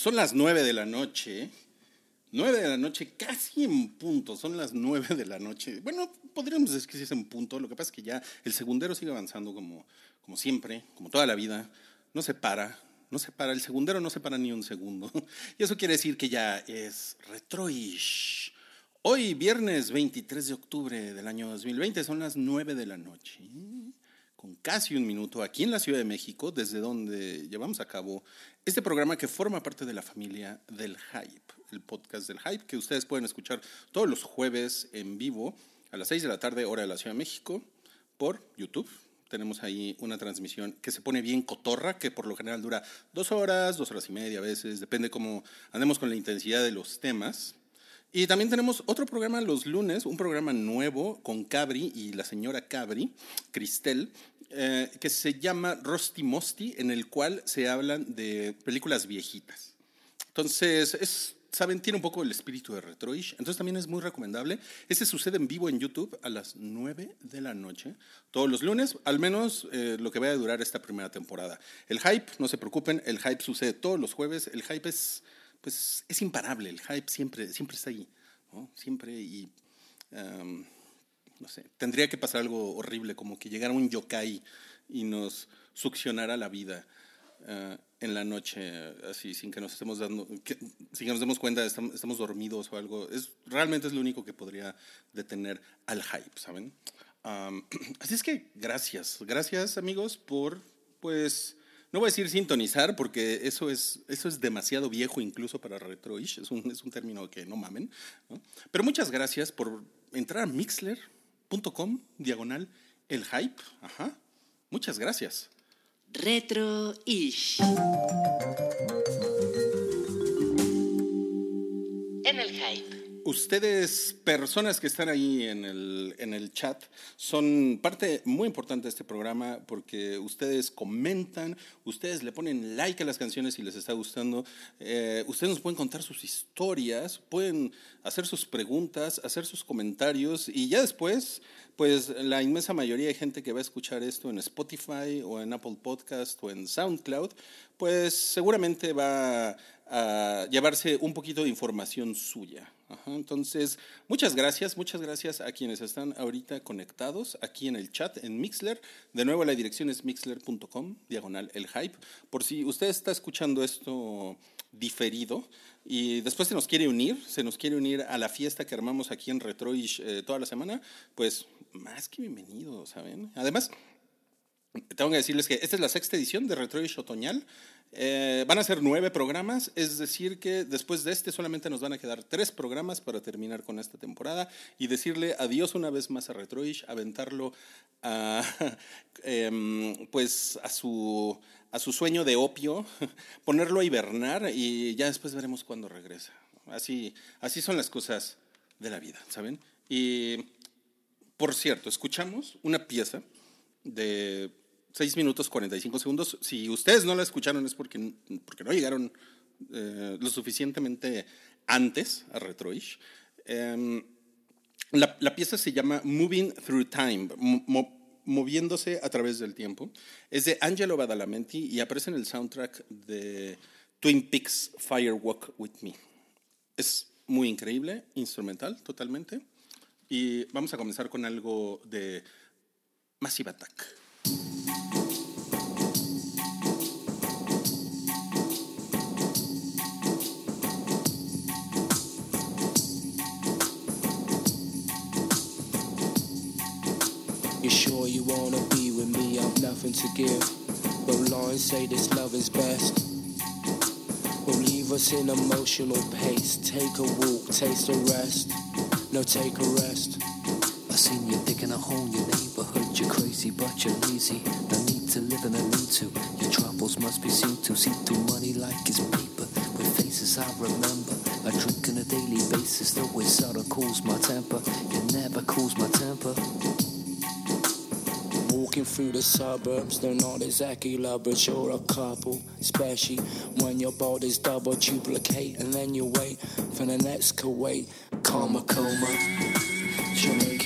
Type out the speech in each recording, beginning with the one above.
son las nueve de la noche. Nueve de la noche, casi en punto, son las nueve de la noche. Bueno, podríamos decir que sí es en punto, lo que pasa es que ya el segundero sigue avanzando como, como siempre, como toda la vida, no se para, no se para, el segundero no se para ni un segundo. Y eso quiere decir que ya es retroish. Hoy, viernes 23 de octubre del año 2020, son las nueve de la noche con casi un minuto aquí en la Ciudad de México, desde donde llevamos a cabo este programa que forma parte de la familia del Hype, el podcast del Hype, que ustedes pueden escuchar todos los jueves en vivo a las 6 de la tarde, hora de la Ciudad de México, por YouTube. Tenemos ahí una transmisión que se pone bien cotorra, que por lo general dura dos horas, dos horas y media a veces, depende cómo andemos con la intensidad de los temas. Y también tenemos otro programa los lunes, un programa nuevo con Cabri y la señora Cabri, Cristel, eh, que se llama Rosti Mosti, en el cual se hablan de películas viejitas. Entonces, es, saben, tiene un poco el espíritu de Retroish, entonces también es muy recomendable. Este sucede en vivo en YouTube a las 9 de la noche, todos los lunes, al menos eh, lo que vaya a durar esta primera temporada. El hype, no se preocupen, el hype sucede todos los jueves, el hype es pues es imparable, el hype siempre, siempre está ahí. Siempre y, no sé, tendría que pasar algo horrible, como que llegara un yokai y nos succionara la vida eh, en la noche, así, sin que nos estemos dando, sin que nos demos cuenta, estamos, estamos dormidos o algo. Es, realmente es lo único que podría detener al hype, ¿saben? así es que gracias, gracias amigos por, pues, no voy a decir sintonizar porque eso es, eso es demasiado viejo incluso para retroish, es un, es un término que no mamen. Pero muchas gracias por entrar a mixler.com, diagonal, el hype. Ajá. Muchas gracias. Retroish. Ustedes, personas que están ahí en el, en el chat, son parte muy importante de este programa porque ustedes comentan, ustedes le ponen like a las canciones si les está gustando, eh, ustedes nos pueden contar sus historias, pueden hacer sus preguntas, hacer sus comentarios y ya después, pues la inmensa mayoría de gente que va a escuchar esto en Spotify o en Apple Podcast o en SoundCloud, pues seguramente va a llevarse un poquito de información suya. Entonces, muchas gracias, muchas gracias a quienes están ahorita conectados aquí en el chat, en Mixler. De nuevo, la dirección es mixler.com, diagonal el hype. Por si usted está escuchando esto diferido y después se nos quiere unir, se nos quiere unir a la fiesta que armamos aquí en Retroish eh, toda la semana, pues más que bienvenido, ¿saben? Además, tengo que decirles que esta es la sexta edición de Retroish Otoñal. Eh, van a ser nueve programas, es decir, que después de este solamente nos van a quedar tres programas para terminar con esta temporada y decirle adiós una vez más a Retroish, aventarlo a, em, pues a su, a su sueño de opio, ponerlo a hibernar y ya después veremos cuándo regresa. Así, así son las cosas de la vida, ¿saben? Y por cierto, escuchamos una pieza de 6 minutos 45 segundos. Si ustedes no la escucharon es porque, porque no llegaron eh, lo suficientemente antes a Retroish. Em, la, la, pieza se llama Moving Through Time, moviéndose a través del tiempo. Es de Angelo Badalamenti y aparece en el soundtrack de Twin Peaks Firewalk With Me. Es muy increíble, instrumental totalmente. Y vamos a comenzar con algo de Massive Attack. To give. But lines say this love is best. Will leave us in emotional pace. Take a walk, taste a rest. No, take a rest. I seen you digging a hole in your neighborhood. You're crazy, but you're lazy. No need to live in a need to. Your troubles must be seen to. See through money like it's paper. With faces I remember. I drink on a daily basis. The way of cools my temper. It never cools my temper. Walking through the suburbs, they're not exactly lovers, you're a couple. Especially when your body's double duplicate, and then you wait for the next Kuwait. Karma coma, Jamaica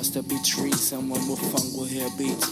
across the be trees. Someone will funk will hear beats.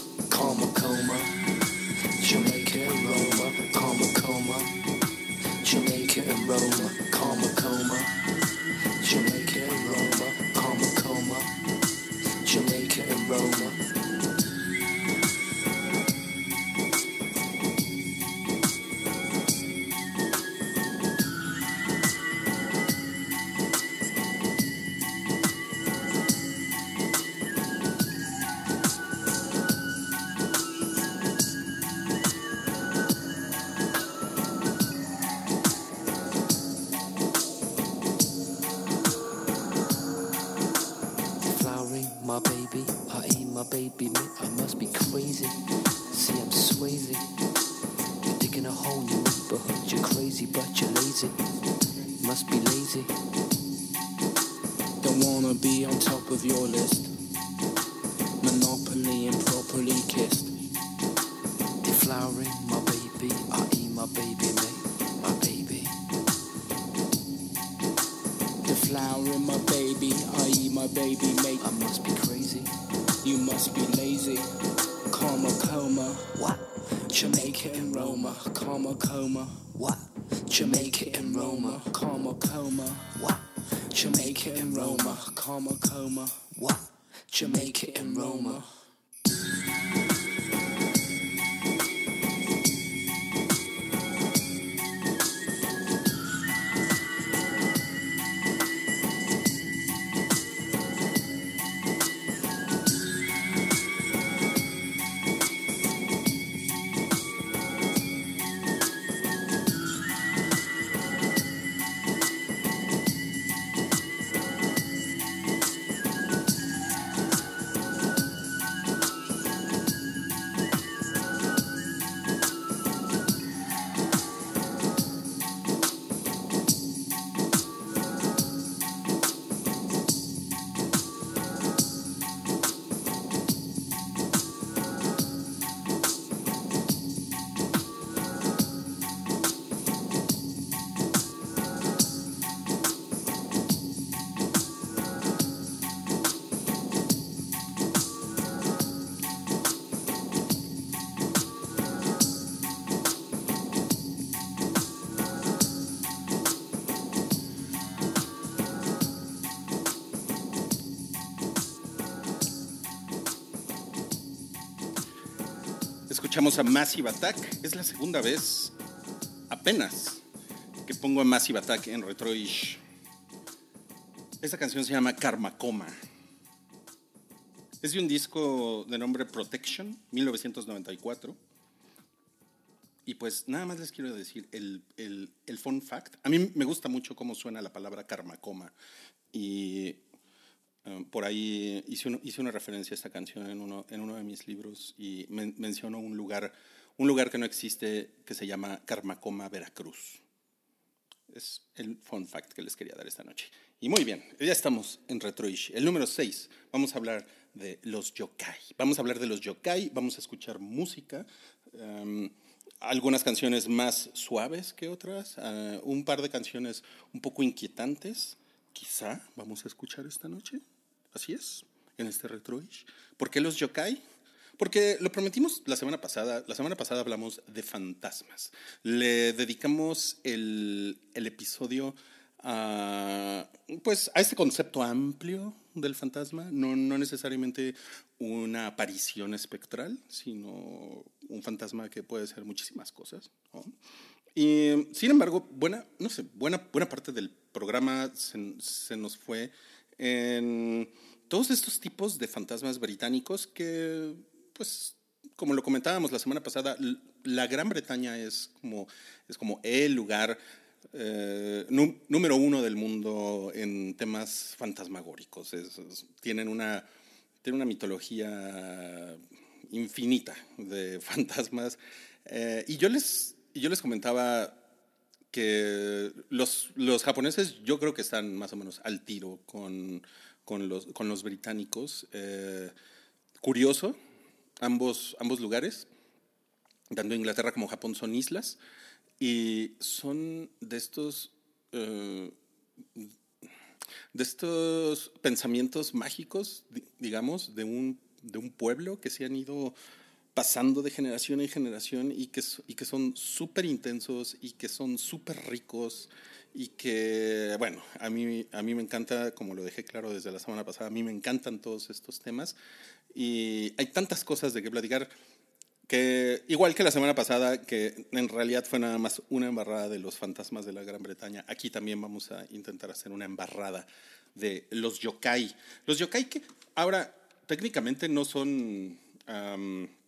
Jamaica and Roma. Karma coma. What? Jamaica and Roma. Massive Attack. Es la segunda vez, apenas, que pongo a Massive Attack en Retroish. Esta canción se llama Karma Coma. Es de un disco de nombre Protection, 1994. Y pues nada más les quiero decir el, el, el fun fact. A mí me gusta mucho cómo suena la palabra karma coma. Y eh, por ahí hice, una referencia a esta canción en uno, en uno de mis libros y men- menciono un lugar, un lugar que no existe que se llama Carmacoma, Veracruz. Es el fun fact que les quería dar esta noche. Y muy bien, ya estamos en Retroish. El número 6, vamos a hablar de los yokai. Vamos a hablar de los yokai, vamos a escuchar música. em, algunas canciones más suaves que otras, eh, un par de canciones un poco inquietantes, quizá vamos a escuchar esta noche. Así es, en este Retroish. ¿Por qué los yokai? Porque lo prometimos la semana pasada. La semana pasada hablamos de fantasmas. Le dedicamos el, el episodio a, pues, a este concepto amplio del fantasma. No, no necesariamente una aparición espectral, sino un fantasma que puede ser muchísimas cosas. ¿no? Y sin embargo, buena, no sé, buena, buena parte del programa se, se nos fue en todos estos tipos de fantasmas británicos que, pues, como lo comentábamos la semana pasada, la Gran Bretaña es como, es como el lugar eh, nú- número uno del mundo en temas fantasmagóricos. Es- es- tienen, una, tienen una mitología infinita de fantasmas. Eh, y yo les, yo les comentaba que los, los japoneses yo creo que están más o menos al tiro con, con, los, con los británicos. Eh, curioso, ambos, ambos lugares, tanto Inglaterra como Japón son islas. y son de estos, eh, de estos pensamientos mágicos, di- digamos, de un, de un pueblo que se han ido pasando de generación en generación y que, y que son súper intensos y que son súper ricos y que, bueno, a mí, a mí me encanta, como lo dejé claro desde la semana pasada, a mí me encantan todos estos temas y hay tantas cosas de que platicar que igual que la semana pasada, que en realidad fue nada más una embarrada de los fantasmas de la Gran Bretaña, aquí también vamos a intentar hacer una embarrada de los yokai. Los yokai que ahora técnicamente no son... am,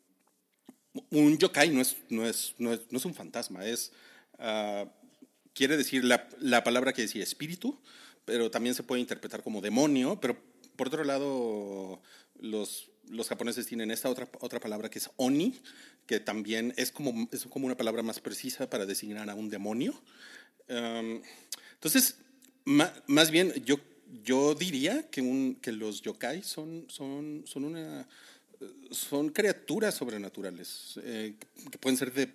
un yokai no es, no es, no es, no es un fantasma, es... ah, quiere decir, la, la palabra que decía espíritu, pero también se puede interpretar como demonio, pero por otro lado, los, los japoneses tienen esta otra, otra palabra que es oni, que también es como, es como una palabra más precisa para designar a un demonio. Um, entonces, ma- más bien, yo, yo diría que, un, que los yokai son, son, son una son criaturas sobrenaturales eh, que pueden ser de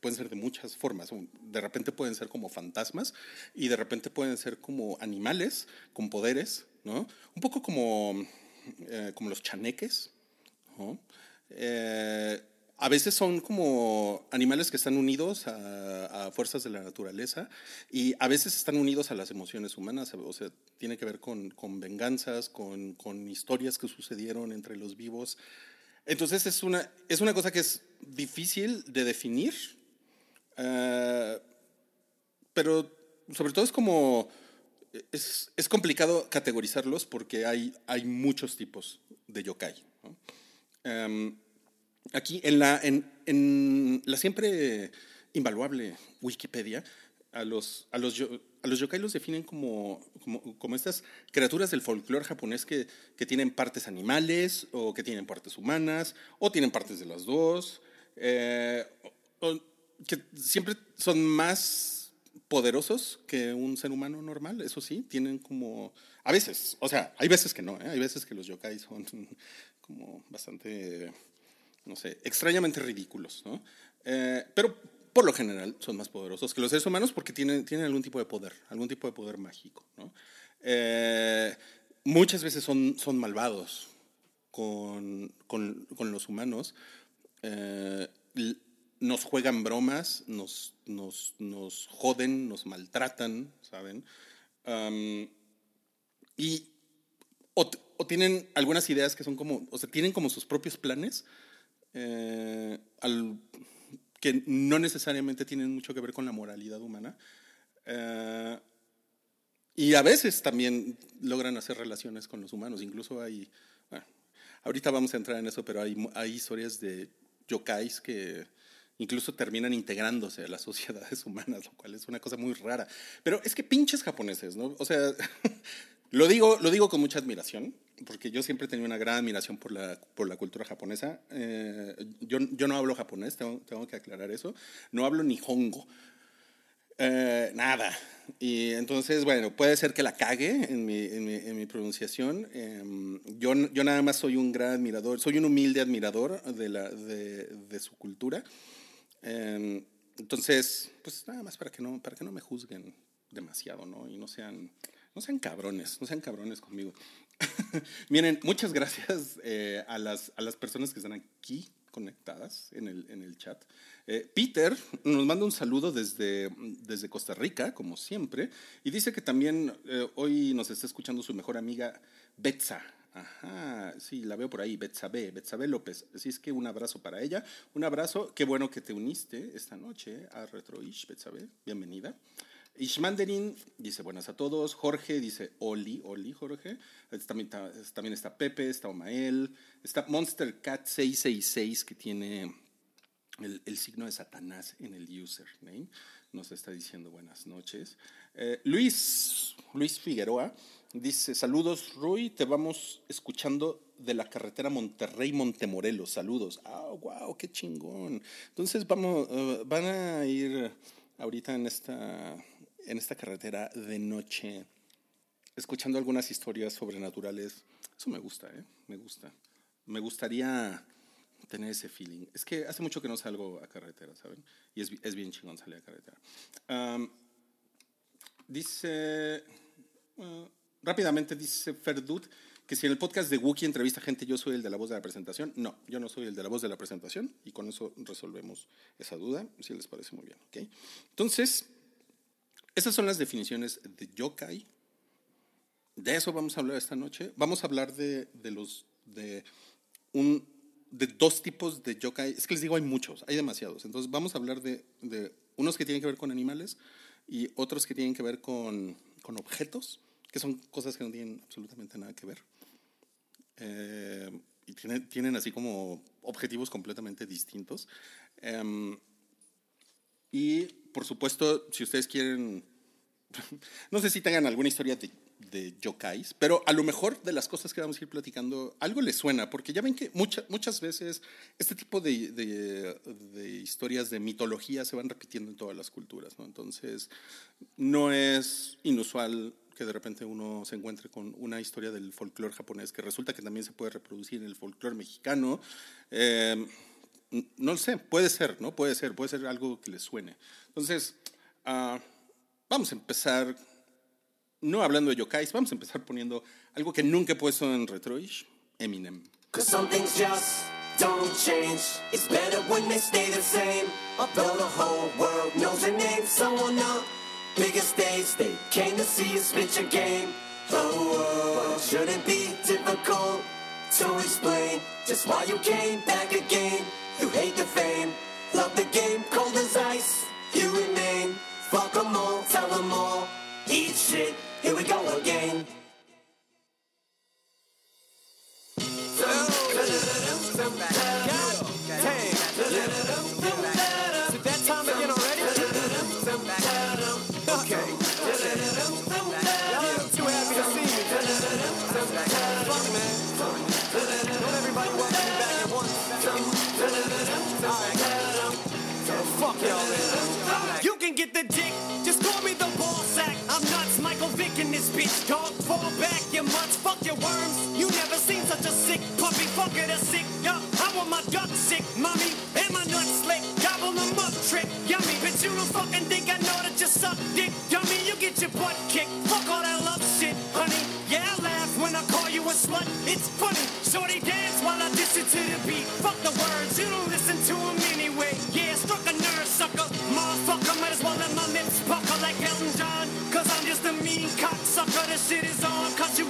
pueden ser de muchas formas. De repente pueden ser como fantasmas y de repente pueden ser como animales con poderes, ¿no? Un poco como, eh, como los chaneques. Eh, a veces son como animales que están unidos a, a fuerzas de la naturaleza y a veces están unidos a las emociones humanas, o sea, tiene que ver con, con venganzas, con, con historias que sucedieron entre los vivos. Entonces es una, es una cosa que es difícil de definir, eh, pero sobre todo es como, es, es complicado categorizarlos porque hay, hay muchos tipos de yokai. ¿no? Em, aquí en la, siempre invaluable Wikipedia, a los, a los, a los yokai los definen como, como, estas criaturas del folclore japonés que, que tienen partes animales o que tienen partes humanas o tienen partes de las dos, eh, que siempre son más poderosos que un ser humano normal, eso sí, tienen como, a veces, o sea, hay veces que no, ¿eh? hay veces que los yokai son como bastante, no sé, extrañamente ridículos, ¿no? Eh, pero por lo general son más poderosos que los seres humanos porque tienen, tienen algún tipo de poder, algún tipo de poder mágico, ¿no? Eh, muchas veces son, son malvados con, con, con los humanos. Eh, nos juegan bromas, nos, nos, nos joden, nos maltratan, ¿saben? Y o tienen algunas ideas que son como, o sea, tienen como sus propios planes eh, al- que no necesariamente tienen mucho que ver con la moralidad humana. Eh, y a veces también logran hacer relaciones con los humanos. Incluso hay, bueno, ahorita vamos a entrar en eso, pero hay, hay historias de yokais que incluso terminan integrándose a las sociedades humanas, lo cual es una cosa muy rara. Pero es que pinches japoneses, ¿no? O sea, lo digo, lo digo con mucha admiración, porque yo siempre he tenido una gran admiración por la, por la cultura japonesa. Eh, yo, yo no hablo japonés, tengo, tengo que aclarar eso. No hablo ni hongo. Eh, nada. Y entonces, bueno, puede ser que la cague en mi, en mi, en mi pronunciación. Em, yo, yo nada más soy un gran admirador, soy un humilde admirador de, la, de, de su cultura. Em, entonces, pues nada más para que no, para que no me juzguen demasiado, ¿no? Y no sean, no sean cabrones, no sean cabrones conmigo. Miren, muchas gracias eh, a, las, a las personas que están aquí conectadas en el, en el chat. Eh, Peter nos manda un saludo desde, desde Costa Rica, como siempre, y dice que también eh, hoy nos está escuchando su mejor amiga Betsa. Ajá, sí, la veo por ahí, Betsabe, Betsabe López. Así es que un abrazo para ella. Un abrazo, qué bueno que te uniste esta noche a Retroish, Betsabe, bienvenida. Ishmanderin dice buenas a todos. Jorge dice Oli, Oli, Jorge. También está, es- también está Pepe, está Omael. Está Monster Cat 666 que tiene el, el signo de Satanás en el username. Nos está diciendo buenas noches. Eh, Luis, Luis Figueroa dice saludos Rui, te vamos escuchando de la carretera Monterrey-Montemorelos. Saludos. Ah, wow, qué chingón. Entonces vamos, eh, van a ir ahorita en esta, en esta carretera de noche escuchando algunas historias sobrenaturales. Eso me gusta, ¿eh? Me gusta. Me gustaría tener ese feeling. Es que hace mucho que no salgo a carretera, ¿saben? Y es, es bien chingón salir a carretera. Am, dice, uh, rápidamente dice Ferdut que si en el podcast de Wookiee entrevista gente, yo soy el de la voz de la presentación. No, yo no soy el de la voz de la presentación y con eso resolvemos esa duda, si les parece muy bien. ¿ok? Entonces, esas son las definiciones de yokai. De eso vamos a hablar esta noche. Vamos a hablar de, de los de un de dos tipos de yokai. Es que les digo, hay muchos, hay demasiados. Entonces vamos a hablar de, de unos que tienen que ver con animales y otros que tienen que ver con, con objetos, que son cosas que no tienen absolutamente nada que ver. Eh, y tienen, tienen así como objetivos completamente distintos. Em, y por supuesto, si ustedes quieren, no sé si tengan alguna historia de, de yokais, pero a lo mejor de las cosas que vamos a ir platicando, algo les suena, porque ya ven que mucha- muchas veces este tipo de, historias de mitología se van repitiendo en todas las culturas, ¿no? Entonces, no es inusual que de repente uno se encuentre con una historia del folclore japonés que resulta que también se puede reproducir en el folclore mexicano. N- no lo sé, puede ser, ¿no? Puede ser, puede ser algo que les suene. Entonces, ah, vamos a empezar, no hablando de yokais, vamos a empezar poniendo algo que nunca he puesto en Retroish, Eminem. Cause some things just don't change. It's better when they stay the same. Although the whole world knows your name, someone on the biggest stage they came to see you spit your game. Oh, oh, shouldn't be difficult to explain just why you came back again. You hate the fame, love the game, shit, here we go again. Dog. Fall back, you mutts, fuck your worms. You never seen such a sick puppy, fuck it, a sick, yeah. I want my duck sick, mommy, and my nuts slick. Gobble them up, trick, yummy. Bitch, you don't fucking think I know that you suck dick, dummy. You get your butt kicked, fuck all that love shit, honey. Yeah, I laugh when I call you a slut, it's funny. Shorty dance while I it to the beat. Fuck the words, you don't listen to them shit is on. Cause you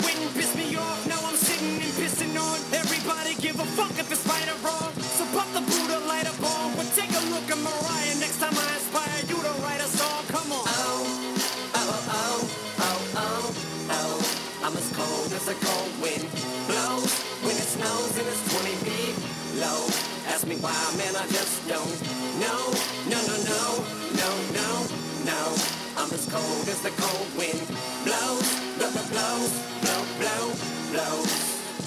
me off. Now I'm sitting and pissing on. Everybody give a fuck if it's right or wrong. So pop the Buddha, light. But take a look at Mariah. Next time I you to write a song. Come on. Oh, oh, oh, I'm as cold as a cold wind blows when it snows and it's 20 feet low. Ask me why, man, I just don't know. No, no, no, no, no, no. Cold as the cold wind blows, blow, blow, blows, blow, blow, blows.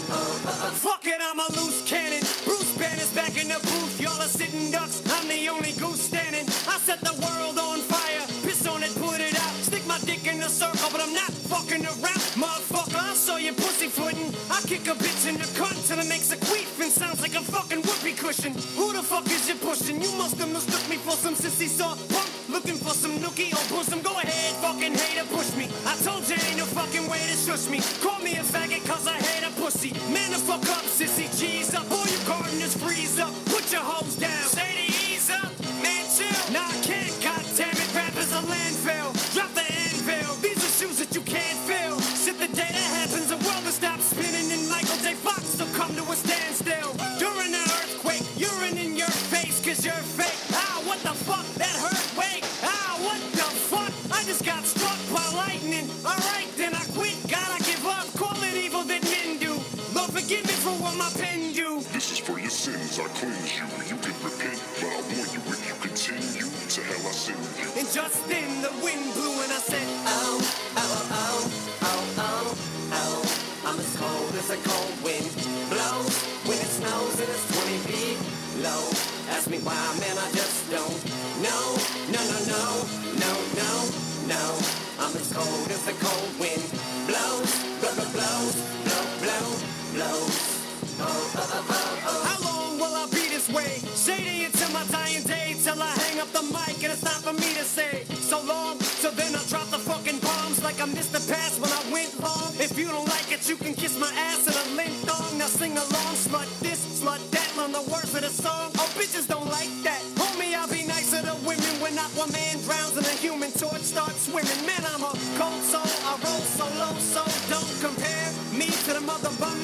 Uh, uh, uh. Fuck it, I'm a loose cannon. Bruce Banner's back in the booth. Y'all are sitting ducks. I'm the only goose standing. I set the world on fire. Piss on it, put it out. Stick my dick in the circle, but I'm not fucking around. Motherfucker, I saw you pussyfooting. I kick a bitch in the cunt till it makes a queef and sounds like a fucking whoopee cushion. Who the fuck is you pushing? You must have mistook me for some sissy soft punk. Looking for some nookie or bosom. Go ahead, fucking hater, push me. I told you ain't no fucking way to shush me. Call me a faggot cause I hate a pussy. Man, the fuck up, sissy, cheese up. All you gardeners freeze up. Put your hoes down. Just then the wind blew and I said, Oh, oh, oh, oh, oh, oh. I'm as cold as a cold wind blows when it snows and it's 20 feet low. Ask me why, man, I just don't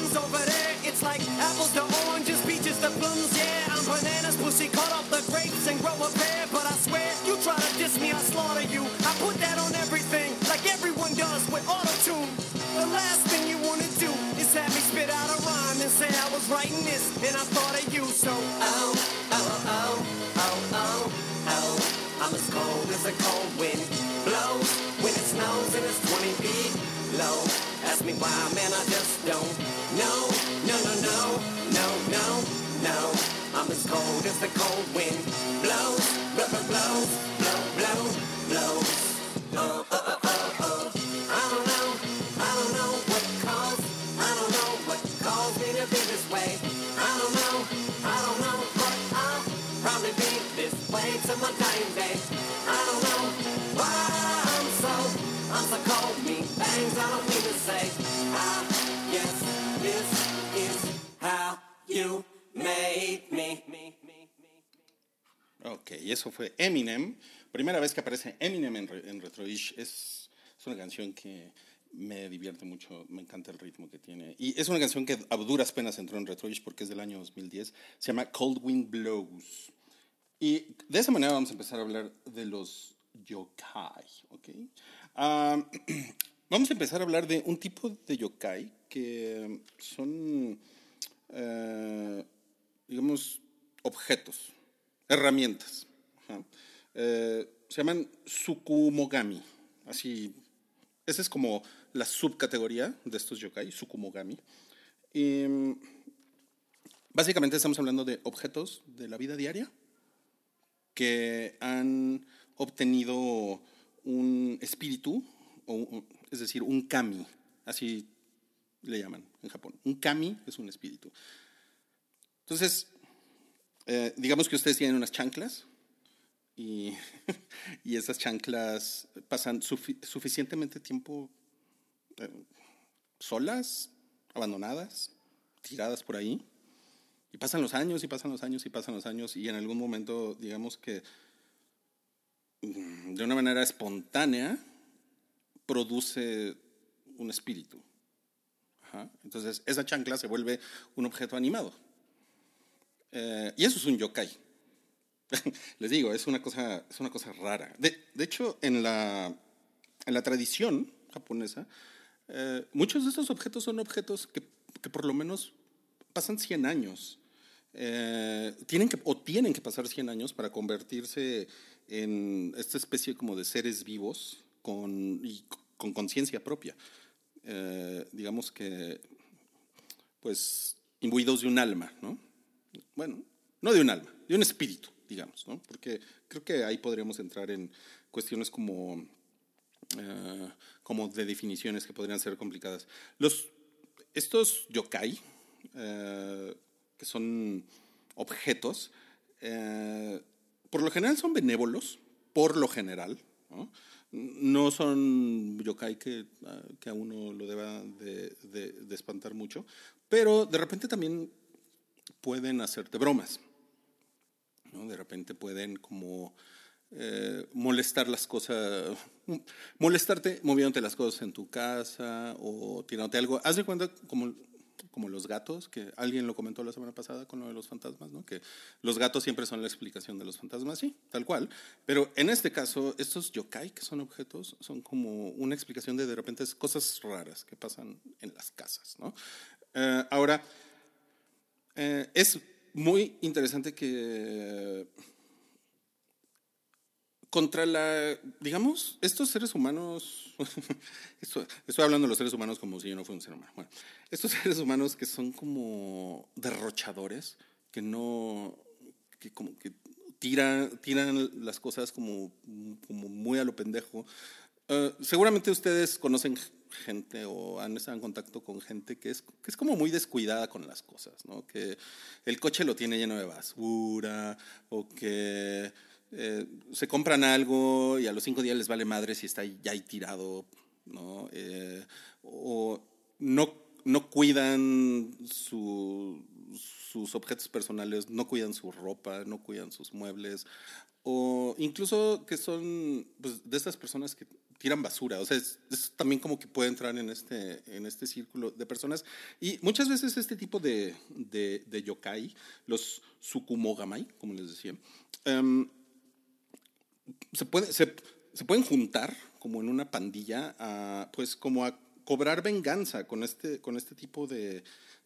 bums over there. It's like apples to oranges, peaches to plums. Yeah, I'm bananas, pussy, cut off the grapes and grow a pear. But I swear, you try to diss me, I slaughter you. I put that on everything, like everyone does with auto-tune. The last thing you wanna do is have me spit out a rhyme and say I was writing this and I thought of you. So, oh, oh, oh, oh, oh, oh. I'm as cold as a cold wind blows when it snows and it's 20 feet low. Ask me why, man, I just don't know. No, no, no, no, no, no. I'm as cold as the cold wind blows, blow, blow, blows, blow, blow, blows. Oh, oh, oh, oh. I don't know, I don't know what caused, I don't know what caused me to be this way. I don't know, I don't know, I'll probably be this way till my dying day. Ok, y eso fue Eminem. Primera vez que aparece Eminem en, Re- en Retroish. Es, es una canción que me divierte mucho, me encanta el ritmo que tiene. Y es una canción que a duras penas entró en Retroish porque es del año 2010. Se llama Cold Wind Blows. Y de esa manera vamos a empezar a hablar de los yokai, ¿ok? Ah, vamos a empezar a hablar de un tipo de yokai que son, eh, digamos, objetos, herramientas. Eh, se llaman Sukumogami. Así, esa es como la subcategoría de estos yokai, Sukumogami. Y, básicamente estamos hablando de objetos de la vida diaria que han obtenido un espíritu, o un- es decir, un kami, así le llaman en Japón. Un kami es un espíritu. Entonces, eh, digamos que ustedes tienen unas chanclas y, y esas chanclas pasan sufi- suficientemente tiempo eh, solas, abandonadas, tiradas por ahí. Y pasan los años y pasan los años y pasan los años y en algún momento, digamos que mm, de una manera espontánea, produce un espíritu. Entonces, esa chancla se vuelve un objeto animado. Eh, y eso es un yokai. Les digo, es una cosa, es una cosa rara. De, de hecho, en la, en la tradición japonesa, eh, muchos de estos objetos son objetos que, que por lo menos pasan 100 años. Eh, tienen que, o tienen que pasar 100 años para convertirse en esta especie como de seres vivos con, y con conciencia propia. Eh, digamos que, pues, imbuidos de un alma, ¿no? Bueno, no de un alma, de un espíritu, digamos, ¿no? Porque creo que ahí podríamos entrar en cuestiones como, eh, como de definiciones que podrían ser complicadas. Los, estos yokai, eh, que son objetos, eh, por lo general son benévolos, por lo general, ¿no? No son yokai que, ah, que a uno lo deba de, de- de espantar mucho, pero de repente también pueden hacerte bromas. ¿no? De repente pueden como eh, molestar las cosas, molestarte moviéndote las cosas en tu casa o tirándote algo. Haz de cuenta como, como los gatos, que alguien lo comentó la semana pasada con lo de los fantasmas, ¿no? que los gatos siempre son la explicación de los fantasmas, sí, tal cual. Pero en este caso, estos yokai, que son objetos, son como una explicación de de repente cosas raras que pasan en las casas. ¿no? Eh, ahora, eh, es muy interesante que contra la, digamos, estos seres humanos, esto- estoy hablando de los seres humanos como si yo no fuera un ser humano, bueno, estos seres humanos que son como derrochadores, que no, que como que tiran, tiran las cosas como, como muy a lo pendejo. Eh, seguramente ustedes conocen gente o han estado en contacto con gente que es, que es como muy descuidada con las cosas, ¿no? Que el coche lo tiene lleno de basura o que eh, se compran algo y a los cinco días les vale madre si está ya ahí tirado, ¿no? Eh, o no, no cuidan su- sus objetos personales, no cuidan su ropa, no cuidan sus muebles, o incluso que son pues, de estas personas que tiran basura. O sea, es, es también como que puede entrar en este, en este círculo de personas. Y muchas veces este tipo de, de, de yokai, los sukumogamai, como les decía, em, se, puede- se, se pueden juntar como en una pandilla, a, pues como a cobrar venganza con este, con este tipo de,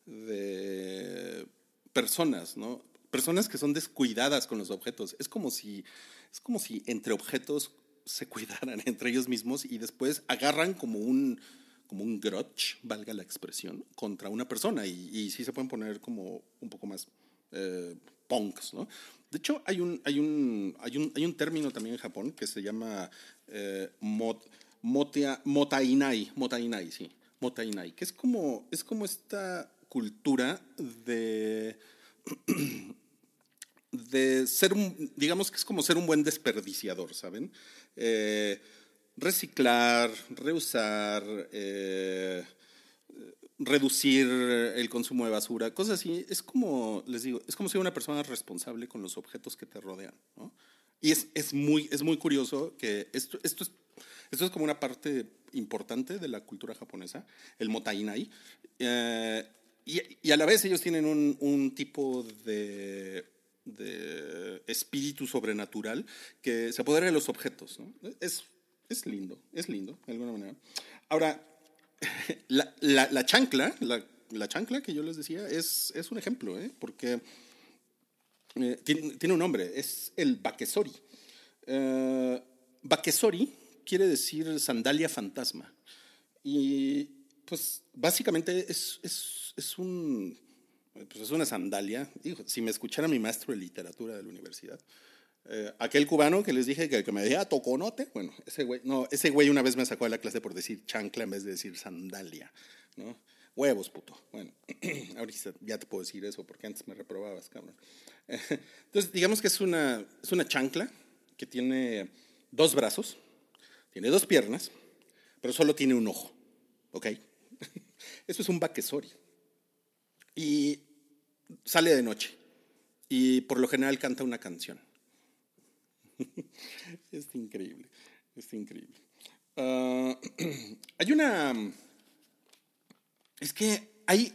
de personas, ¿no? Personas que son descuidadas con los objetos. Es como si, es como si entre objetos se cuidaran entre ellos mismos y después agarran como un, como un grudge, valga la expresión, contra una persona. Y, y sí se pueden poner como un poco más eh, punks, ¿no? De hecho, hay un, hay, un, hay, un, hay un término también en Japón que se llama eh, mot, motainai, motainai, sí, motainai, que es como, es como esta cultura de, de ser un, digamos que es como ser un buen desperdiciador, ¿saben? Eh, reciclar, reusar, eh, reducir el consumo de basura, cosas así. Es como, les digo, es como ser una persona responsable con los objetos que te rodean, ¿no? Y es, es, muy, es muy curioso que esto, esto, es, esto es como una parte importante de la cultura japonesa, el motainai. Eh, y, y a la vez ellos tienen un, un tipo de, de espíritu sobrenatural que se apodera de los objetos. ¿no? Es, es lindo, es lindo, de alguna manera. Ahora, la, la, la chancla, la, la chancla que yo les decía, es, es un ejemplo, ¿eh? porque eh, tiene, tiene un nombre, es el bakesori. Eh, bakesori quiere decir sandalia fantasma. Y pues básicamente es, es, es un, pues es una sandalia. Digo, si me escuchara mi maestro de literatura de la universidad, eh, aquel cubano que les dije que, me decía toconote, bueno, ese güey, no, ese güey una vez me sacó de la clase por decir chancla en vez de decir sandalia, ¿no? Huevos, puto. Bueno, ahorita ya te puedo decir eso porque antes me reprobabas, cabrón. Entonces, digamos que es una, es una chancla que tiene dos brazos, tiene dos piernas, pero solo tiene un ojo, ¿ok? Eso es un bakesori. Y sale de noche y por lo general canta una canción. es increíble, es increíble. Ah, hay una... Es que hay,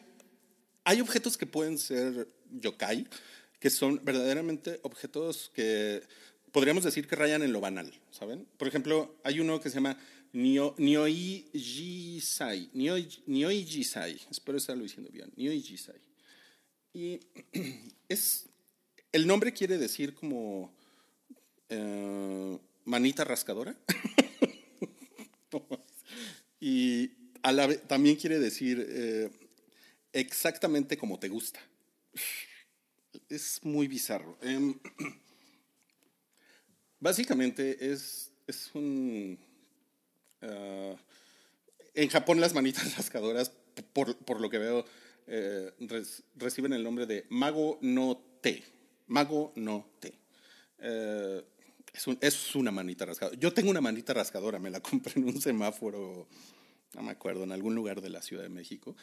hay objetos que pueden ser yokai, que son verdaderamente objetos que podríamos decir que rayan en lo banal, ¿saben? Por ejemplo, hay uno que se llama Nio- Nyoijisai, Nyoi- Nyoijisai, espero estarlo diciendo bien, Nyoijisai. Y es, el nombre quiere decir como eh, manita rascadora. y también quiere decir eh, exactamente como te gusta. Es muy bizarro. Em, básicamente es, es un... ah, en Japón las manitas rascadoras, por, por lo que veo, eh, reciben el nombre de mago no te. Mago no te. Es, un- es una manita rascadora. Yo tengo una manita rascadora, me la compré en un semáforo, no me acuerdo, en algún lugar de la Ciudad de México.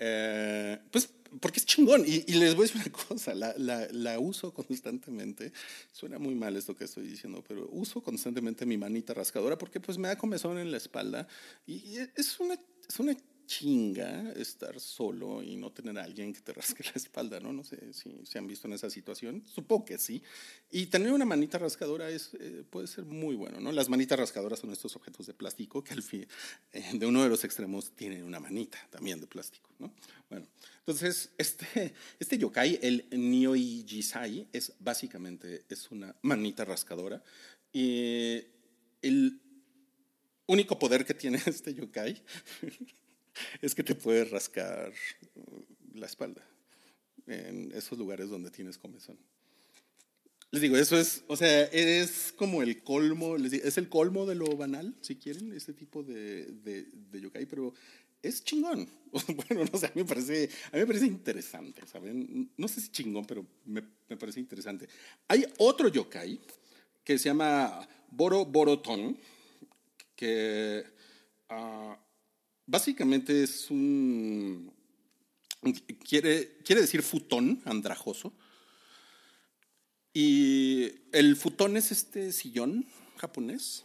Eh, pues porque es chingón. Y, y les voy a decir una cosa, la, la- la uso constantemente. Suena muy mal esto que estoy diciendo, pero uso constantemente mi manita rascadora porque pues me da comezón en la espalda. Y, y es, una, es una chinga estar solo y no tener a alguien que te rasque la espalda, ¿no? No sé si se han visto en esa situación. Supongo que sí. Y tener una manita rascadora es, eh, puede ser muy bueno, ¿no? Las manitas rascadoras son estos objetos de plástico que al fin, eh, de uno de los extremos tienen una manita también de plástico, ¿no? Bueno, entonces este, este yokai, el Nyoijisai, es básicamente es una manita rascadora. Y el único poder que tiene este yokai es que te puede rascar uh, la espalda en esos lugares donde tienes comezón. Les digo, eso es, o sea, es como el colmo, les digo, es el colmo de lo banal, si quieren, este tipo de, de, de yokai, pero es chingón. Bueno, no sé, a mí me parece, a mí me parece interesante, ¿saben? No sé si chingón, pero me, me parece interesante. Hay otro yokai que se llama Boro Boroton, que ah, básicamente es un, quiere, quiere decir futón, andrajoso. Y el futón es este sillón japonés.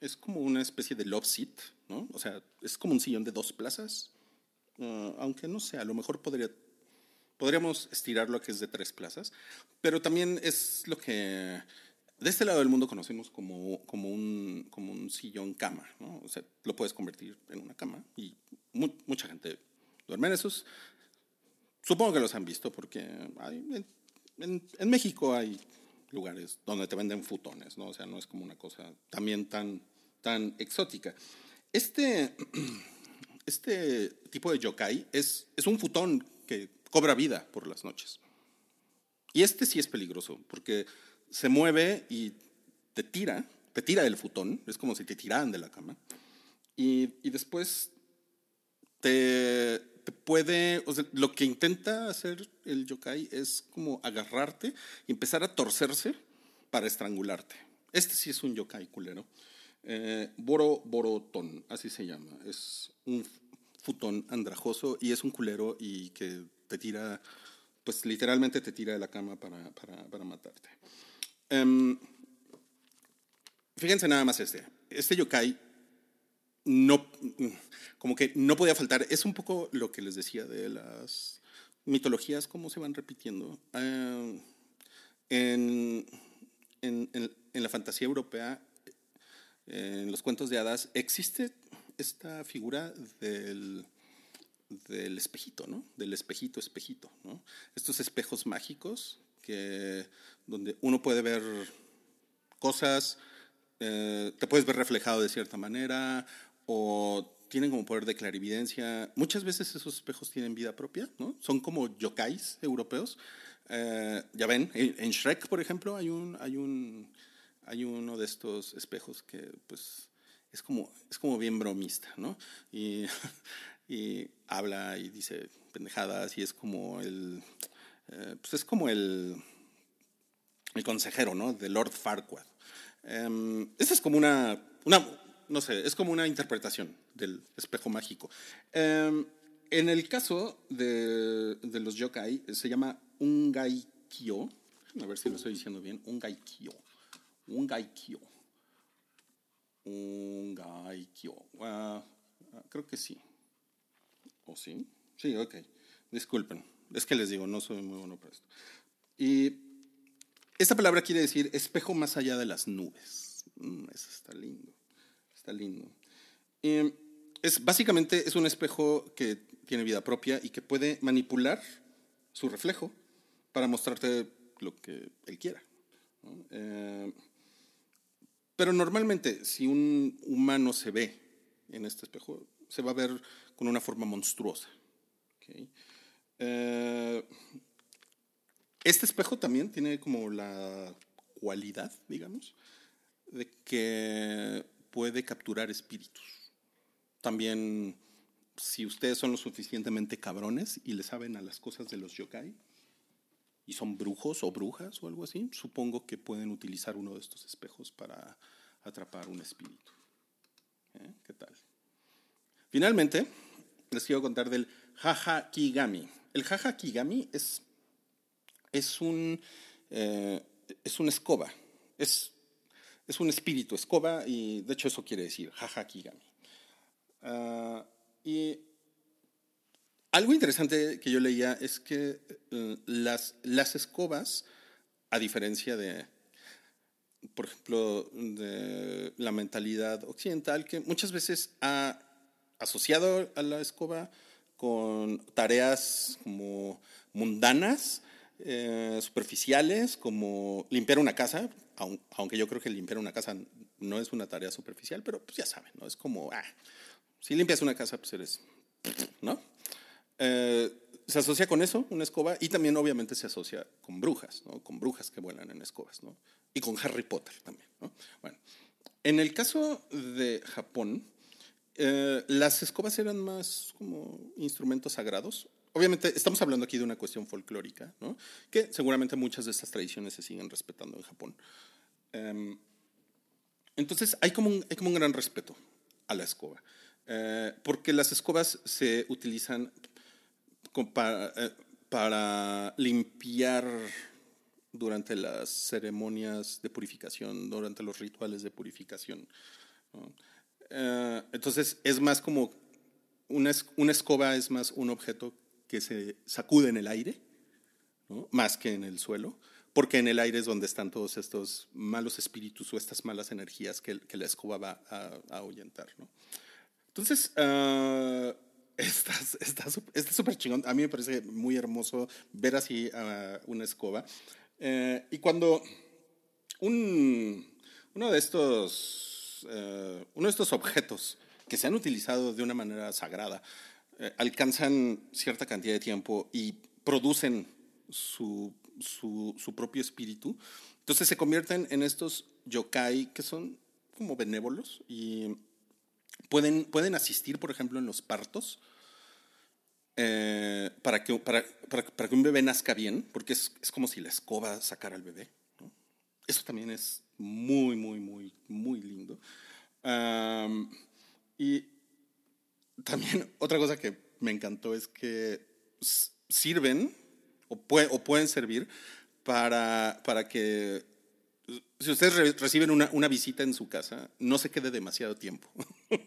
Es como una especie de love seat, ¿no? O sea, es como un sillón de dos plazas. Ah, aunque no sé, a lo mejor podría, podríamos estirarlo a que es de tres plazas. Pero también es lo que de este lado del mundo conocemos como, como, un, como un sillón cama, ¿no? O sea, lo puedes convertir en una cama y mu- mucha gente duerme en esos. Supongo que los han visto porque en- en México hay lugares donde te venden futones, ¿no? O sea, no es como una cosa también tan, tan exótica. Este, este tipo de yokai es, es un futón que cobra vida por las noches. Y este sí es peligroso, porque se mueve y te tira, te tira del futón, es como si te tiraran de la cama, y, y después te, puede, o sea, lo que intenta hacer el yokai es como agarrarte y empezar a torcerse para estrangularte. Este sí es un yokai culero. Eh, Boro Borotón, así se llama. Es un futón andrajoso y es un culero y que te tira, pues literalmente te tira de la cama para, para, para matarte. Em, fíjense nada más este. Este yokai no, como que no podía faltar. Es un poco lo que les decía de las mitologías, cómo se van repitiendo. En, en- en- en la fantasía europea, en los cuentos de hadas, existe esta figura del, del espejito, ¿no? Del espejito, espejito, ¿no? Estos espejos mágicos que, donde uno puede ver cosas, eh, te puedes ver reflejado de cierta manera o tienen como poder de clarividencia. Muchas veces esos espejos tienen vida propia, ¿no? Son como yokais europeos. Eh, ya ven, en Shrek, por ejemplo, hay un, hay un, hay uno de estos espejos que, pues, es como, es como bien bromista, ¿no? Y, y habla y dice pendejadas y es como el, eh, pues es como el, el consejero, ¿no? De Lord Farquaad. Em, esa es como una, una, no sé, es como una interpretación del espejo mágico. Em, en el caso de, de los yokai, se llama Ungaikyo. A ver si lo estoy diciendo bien. Ungaikyo. Ungaikyo. Ungaikyo. Ah, creo que sí. ¿O sí? Sí, ok. Disculpen. Es que les digo, no soy muy bueno para esto. Y esta palabra quiere decir espejo más allá de las nubes. Mm, eso está lindo. Está lindo. Es, básicamente es un espejo que tiene vida propia y que puede manipular su reflejo para mostrarte lo que él quiera. Eh, pero normalmente, si un humano se ve en este espejo, se va a ver con una forma monstruosa. ¿ok? Eh, este espejo también tiene como la cualidad, digamos, de que puede capturar espíritus. También, si ustedes son lo suficientemente cabrones y le saben a las cosas de los yokai, y son brujos o brujas o algo así, supongo que pueden utilizar uno de estos espejos para atrapar un espíritu. ¿Eh? ¿Qué tal? Finalmente, les quiero contar del Jaja Kigami. El Jaja Kigami es, es, un, eh, es una escoba, es, es un espíritu, escoba, y de hecho eso quiere decir Jaja Kigami. Ah, y algo interesante que yo leía es que eh, las, las escobas, a diferencia de, por ejemplo, de la mentalidad occidental, que muchas veces ha asociado a la escoba con tareas como mundanas, eh, superficiales, como limpiar una casa, aun- aunque yo creo que limpiar una casa no es una tarea superficial, pero pues ya saben, ¿no? Es como, ah, si limpias una casa, pues eres, ¿no? Eh, se asocia con eso, una escoba, y también obviamente se asocia con brujas, ¿no? Con brujas que vuelan en escobas, ¿no? Y con Harry Potter también, ¿no? Bueno, en el caso de Japón, eh, las escobas eran más como instrumentos sagrados. Obviamente estamos hablando aquí de una cuestión folclórica, ¿no? Que seguramente muchas de estas tradiciones se siguen respetando en Japón. Em, entonces hay como, un, gran respeto a la escoba, eh, porque las escobas se utilizan eh, para limpiar durante las ceremonias de purificación, durante los rituales de purificación. Eh, entonces es más como una, una escoba es más un objeto que se sacude en el aire, ¿no? más que en el suelo, porque en el aire es donde están todos estos malos espíritus o estas malas energías que, que la escoba va a, a ahuyentar. ¿no? Entonces, ah, está está sup- está súper chingón. A mí me parece muy hermoso ver así ah, una escoba. Eh, y cuando un, uno de estos eh, uno de estos objetos que se han utilizado de una manera sagrada eh, alcanzan cierta cantidad de tiempo y producen su, su, su propio espíritu, entonces se convierten en estos yokai que son como benévolos y pueden, pueden asistir, por ejemplo, en los partos eh, para, que, para, para- para que un bebé nazca bien, porque es, es como si la escoba sacara al bebé. ¿no? Eso también es muy, muy, muy, muy lindo. Y también otra cosa que me encantó es que sirven o, pue- o pueden servir para, para que si ustedes re- reciben una, una visita en su casa, no se quede demasiado tiempo.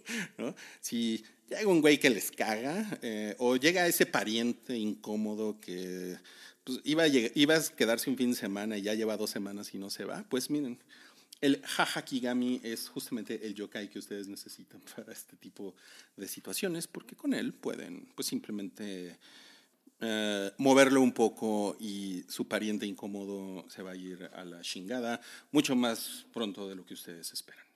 Si llega un güey que les caga, eh, o llega ese pariente incómodo que pues, iba, a quedarse un fin de semana y ya lleva dos semanas y no se va, pues miren, el Hahakigami es justamente el yokai que ustedes necesitan para este tipo de situaciones, porque con él pueden pues simplemente eh, moverlo un poco y su pariente incómodo se va a ir a la chingada mucho más pronto de lo que ustedes esperan.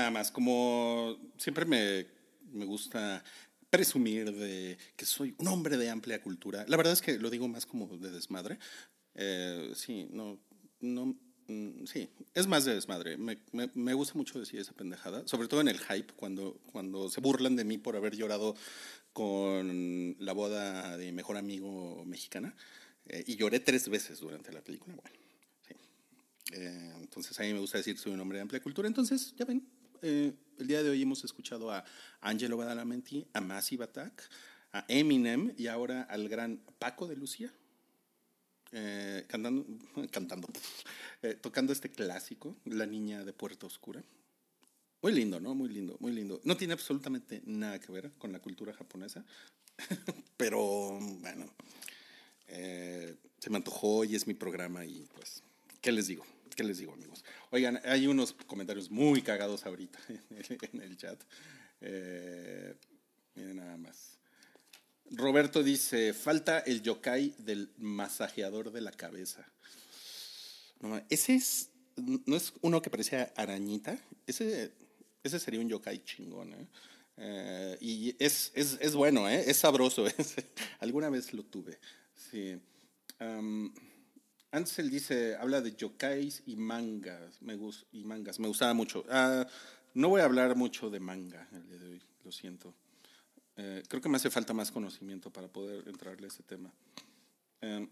Nada más, como siempre me, me gusta presumir de que soy un hombre de amplia cultura. La verdad es que lo digo más como de desmadre. Eh, sí, no, no, mm, sí, es más de desmadre. Me, me- me gusta mucho decir esa pendejada, sobre todo en el hype, cuando, cuando se burlan de mí por haber llorado con la boda de mi mejor amigo mexicana. Eh, y lloré tres veces durante la película. Bueno, sí. Eh, entonces a mí me gusta decir soy un hombre de amplia cultura. Entonces, ya ven, eh, el día de hoy hemos escuchado a Angelo Badalamenti, a Massive Attack, a Eminem y ahora al gran Paco de Lucía. eh, cantando, eh, tocando este clásico, La Niña de Puerto Oscura. Muy lindo, ¿no? Muy lindo, muy lindo. No tiene absolutamente nada que ver con la cultura japonesa, pero bueno, se me antojó y es mi programa y pues, ¿qué les digo? ¿Qué les digo, amigos? Oigan, hay unos comentarios muy cagados ahorita en el, chat. Eh, miren nada más. Roberto dice, falta el yokai del masajeador de la cabeza. Ese es, no es uno que parecía arañita. Ese, ese sería un yokai chingón, ¿eh? Eh, y es, es, es bueno, ¿eh? Es sabroso. alguna vez lo tuve. Sí. Ansel dice, habla de yokais y mangas. Me gus- y mangas. Me gustaba mucho. Ah, no voy a hablar mucho de manga el día lo siento. Eh, creo que me hace falta más conocimiento para poder entrarle a ese tema. Eh,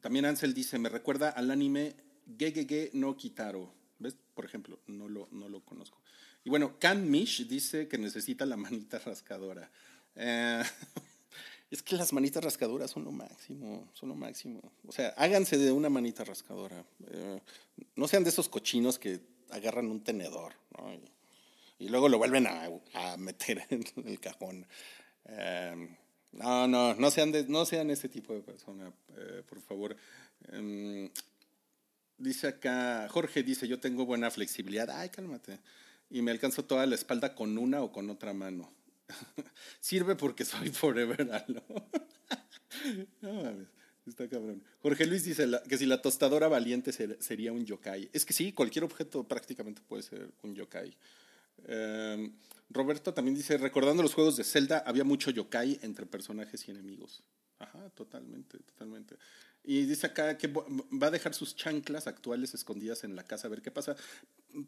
también Ansel dice, me recuerda al anime Gegege no Kitaro. ¿Ves? Por ejemplo, no lo, no lo conozco. Y bueno, Can Mish dice que necesita la manita rascadora. Eh, es que las manitas rascadoras son lo máximo, son lo máximo. O sea, háganse de una manita rascadora. Eh, no sean de esos cochinos que agarran un tenedor, ¿no? Y, luego lo vuelven a, a meter en el cajón. Eh, no, no, no sean, de- no sean ese tipo de persona, eh, por favor. Em, dice acá, Jorge dice, yo tengo buena flexibilidad. Ay, cálmate. Y me alcanzo toda la espalda con una o con otra mano. Sirve porque soy forever alone. no mames, está cabrón. Jorge Luis dice que si la tostadora valiente ser- sería un yokai. Es que sí, cualquier objeto prácticamente puede ser un yokai. Eh, Roberto también dice, recordando los juegos de Zelda, había mucho yokai entre personajes y enemigos. Ajá, totalmente, totalmente. Y dice acá que va a dejar sus chanclas actuales escondidas en la casa a ver qué pasa.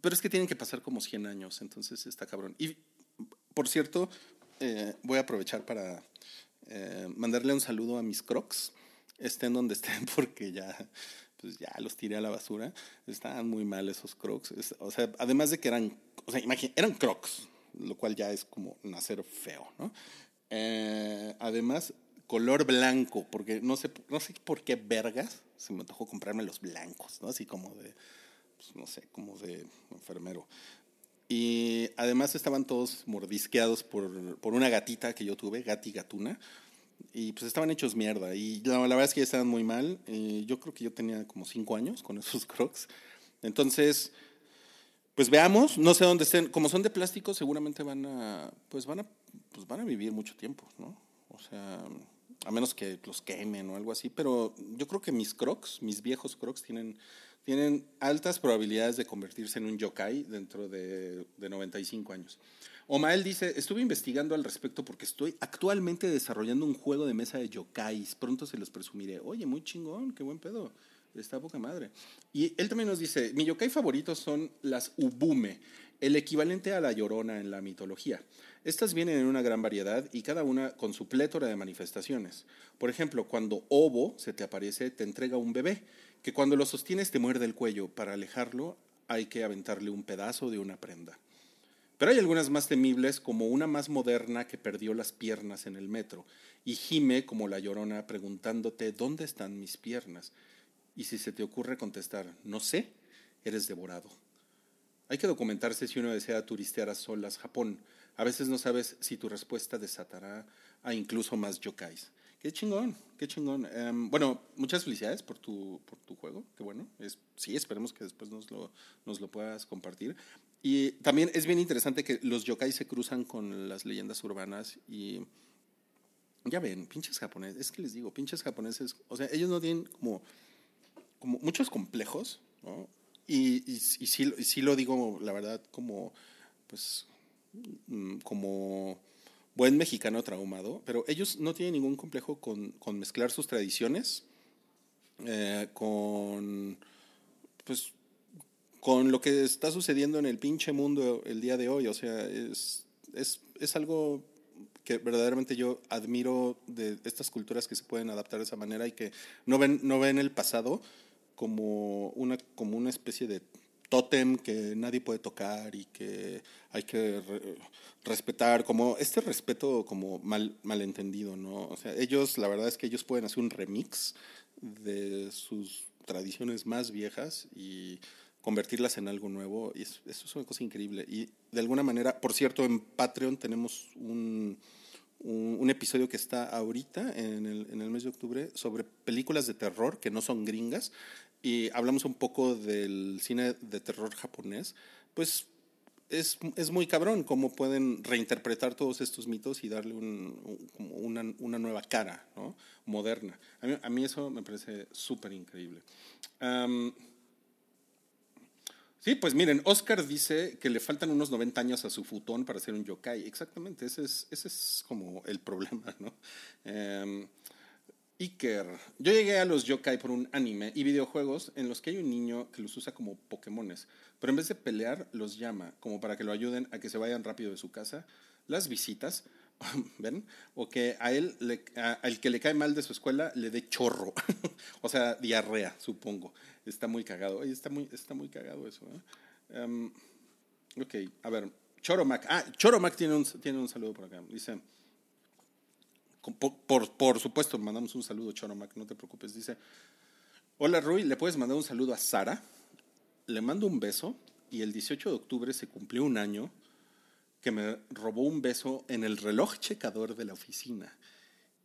Pero es que tienen que pasar como 100 años, entonces está cabrón. Y, por cierto, eh, voy a aprovechar para eh, mandarle un saludo a mis crocs, estén donde estén, porque ya, pues ya los tiré a la basura. Estaban muy mal esos crocs. O sea, además de que eran, o sea, imagínate, eran crocs, lo cual ya es como nacer feo, ¿no? Eh, además, color blanco, porque no sé, no sé por qué vergas se me antojó comprarme los blancos, ¿no? Así como de, pues, no sé, como de enfermero. Y además estaban todos mordisqueados por, por una gatita que yo tuve, Gati Gatuna. Y pues estaban hechos mierda. Y la, la verdad es que ya estaban muy mal. Eh, yo creo que yo tenía como cinco años con esos crocs. Entonces, pues veamos, no sé dónde estén. Como son de plástico, seguramente van a, pues van a, pues van a vivir mucho tiempo, ¿no? O sea, a menos que los quemen o algo así. Pero yo creo que mis crocs, mis viejos crocs, tienen, tienen altas probabilidades de convertirse en un yokai dentro de, de 95 años. Omael dice, estuve investigando al respecto porque estoy actualmente desarrollando un juego de mesa de yokais. Pronto se los presumiré. Oye, muy chingón, qué buen pedo. Está poca madre. Y él también nos dice, mi yokai favoritos son las ubume, el equivalente a la llorona en la mitología. Estas vienen en una gran variedad y cada una con su plétora de manifestaciones. Por ejemplo, cuando Obo se te aparece, te entrega un bebé, que cuando lo sostienes te muerde el cuello. Para alejarlo hay que aventarle un pedazo de una prenda. Pero hay algunas más temibles, como una más moderna que perdió las piernas en el metro, y gime como la llorona preguntándote dónde están mis piernas. Y si se te ocurre contestar, no sé, eres devorado. Hay que documentarse si uno desea turistear a solas Japón. A veces no sabes si tu respuesta desatará a incluso más yokais. Qué chingón, qué chingón. Em, bueno, muchas felicidades por tu, por tu juego, qué bueno. Es, sí, esperemos que después nos lo, nos lo puedas compartir. Y también es bien interesante que los yokai se cruzan con las leyendas urbanas y ya ven, pinches japoneses, es que les digo, pinches japoneses, o sea, ellos no tienen como, como muchos complejos, ¿no? Y, sí, sí lo digo, la verdad, como, pues, mm, como buen mexicano traumado, pero ellos no tienen ningún complejo con, con mezclar sus tradiciones eh, con, pues, con lo que está sucediendo en el pinche mundo el día de hoy. O sea, es, es, es algo que verdaderamente yo admiro de estas culturas que se pueden adaptar de esa manera y que no ven, no ven el pasado como una, como una especie de tótem que nadie puede tocar y que hay que re- respetar, como este respeto como mal, malentendido, ¿no? O sea, ellos, la verdad es que ellos pueden hacer un remix de sus tradiciones más viejas y convertirlas en algo nuevo. Y es- eso es una cosa increíble. Y de alguna manera, por cierto, en Patreon tenemos un, un, un episodio que está ahorita, en el, en el mes de octubre, sobre películas de terror que no son gringas. Y hablamos un poco del cine de terror japonés. Pues es, es muy cabrón cómo pueden reinterpretar todos estos mitos y darle un- un- una, una nueva cara, ¿no? Moderna. A mí, a mí eso me parece súper increíble. Am, sí, pues miren, Oscar dice que le faltan unos 90 años a su futón para ser un yokai. Exactamente, ese es, ese es como el problema, ¿no? Em, Iker, yo llegué a los yokai por un anime y videojuegos en los que hay un niño que los usa como Pokémones, pero en vez de pelear los llama como para que lo ayuden a que se vayan rápido de su casa, las visitas, ¿ven? O que a él, le- al que le cae mal de su escuela, le dé chorro, o sea, diarrea, supongo. Está muy cagado, está muy, está muy cagado eso. ¿eh? Em, ok, a ver, Choromac, ah, Choromac tiene un, tiene un saludo por acá, dice... Por, por, por supuesto, mandamos un saludo, Choromac, no te preocupes. Dice, hola Rui, ¿le puedes mandar un saludo a Sara? Le mando un beso y el 18 de octubre se cumplió un año que me robó un beso en el reloj checador de la oficina.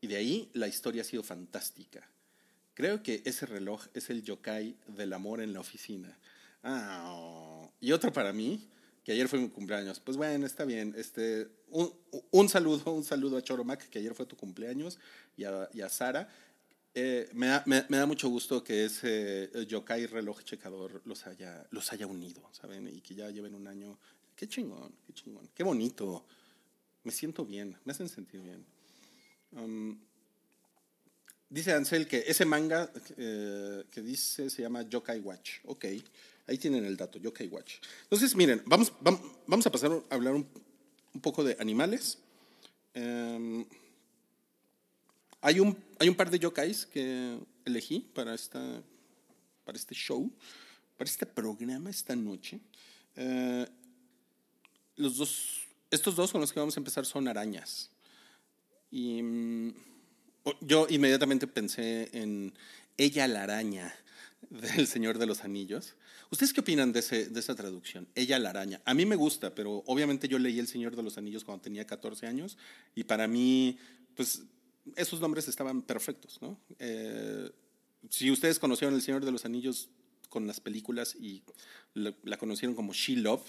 Y de ahí la historia ha sido fantástica. Creo que ese reloj es el yokai del amor en la oficina. Ah, y otro para mí, que ayer fue mi cumpleaños. Pues bueno, está bien. Este, un, un saludo, un saludo a Choromac, que ayer fue tu cumpleaños, y a, Sara. Eh, me, da, me, da mucho gusto que ese eh, yokai reloj checador los haya, los haya unido, ¿saben? Y que ya lleven un año. Qué chingón, qué chingón. Qué bonito. Me siento bien, me hacen sentir bien. Dice Ansel que ese manga eh, que dice se llama Yokai Watch. Ok, ahí tienen el dato, Yokai Watch. Entonces, miren, vamos, vam- vamos a pasar a hablar un, un poco de animales. Em, hay, un, hay un par de yokais que elegí para, esta, para este show, para este programa esta noche. Eh, los dos, estos dos con los que vamos a empezar son arañas. Y o- yo inmediatamente pensé en Ella la araña del Señor de los Anillos. ¿Ustedes qué opinan de, esa traducción? Ella la araña. A mí me gusta, pero obviamente yo leí El Señor de los Anillos cuando tenía 14 años y para mí, pues, esos nombres estaban perfectos, ¿no? Eh, si ustedes conocieron El Señor de los Anillos con las películas y la, conocieron como She Love,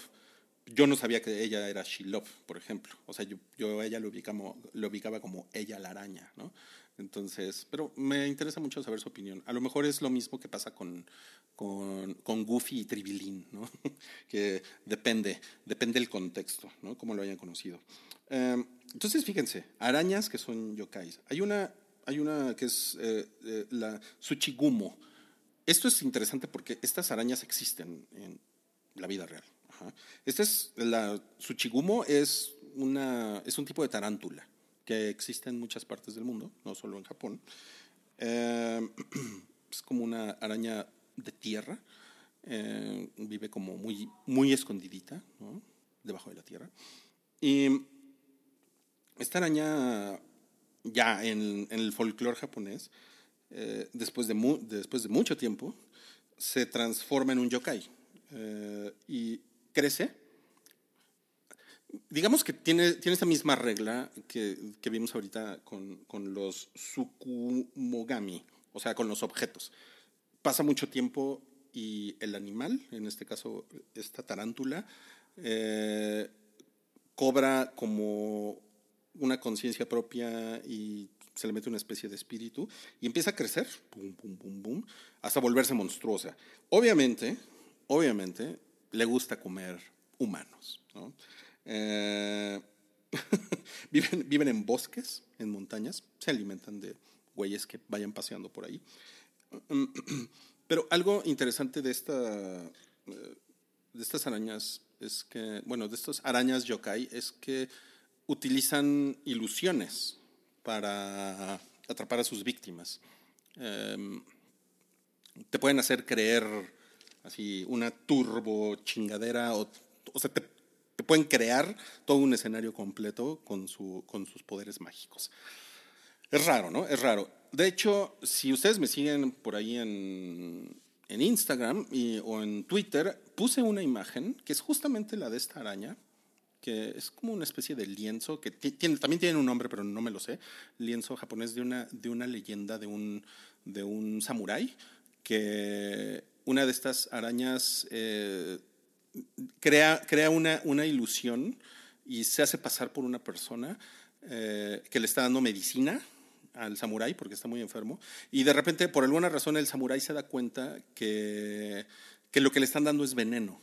yo no sabía que ella era She Love, por ejemplo. O sea, yo, yo ella lo ubicaba, lo ubicaba como ella la araña, ¿no? Entonces, pero me interesa mucho saber su opinión. A lo mejor es lo mismo que pasa con, con, con Goofy y Tribilín, ¿no? que depende, depende del contexto, ¿no? Cómo lo hayan conocido. Eh, entonces, fíjense, arañas que son yokais. Hay una, hay una que es eh, eh, la Tsuchigumo. Esto es interesante porque estas arañas existen en la vida real. Ajá. Esta es la Tsuchigumo es una es un tipo de tarántula que existe en muchas partes del mundo, no solo en Japón. Eh, es como una araña de tierra. eh, vive como muy muy escondidita, debajo de la tierra. Y esta araña ya en, el folclore japonés, eh, después, de mucho tiempo, se transforma en un yokai y crece. Digamos que tiene, tiene esta misma regla que, que vimos ahorita con, con los sukumogami, o sea, con los objetos. Pasa mucho tiempo y el animal, en este caso esta tarántula, eh, cobra como una conciencia propia y se le mete una especie de espíritu y empieza a crecer, pum, pum, pum, pum, hasta volverse monstruosa. Obviamente, obviamente, le gusta comer humanos. ¿no? Eh, viven, viven en bosques, en montañas, se alimentan de güeyes que vayan paseando por ahí. Pero algo interesante de esta eh, de estas arañas es que, bueno, de estas arañas yokai es que utilizan ilusiones para atrapar a sus víctimas. Em, te pueden hacer creer así una turbo chingadera o, o sea, te, te pueden crear todo un escenario completo con, su, con sus poderes mágicos. Es raro, ¿no? Es raro. De hecho, si ustedes me siguen por ahí en, en Instagram y, o en Twitter, puse una imagen que es justamente la de esta araña, que es como una especie de lienzo, que ti- tiene, también tiene un nombre, pero no me lo sé, lienzo japonés de una, de una leyenda de un, de un samurái, que una de estas arañas eh, crea, crea una, una ilusión y se hace pasar por una persona eh, que le está dando medicina al samurái porque está muy enfermo y de repente por alguna razón el samurái se da cuenta que, que lo que le están dando es veneno.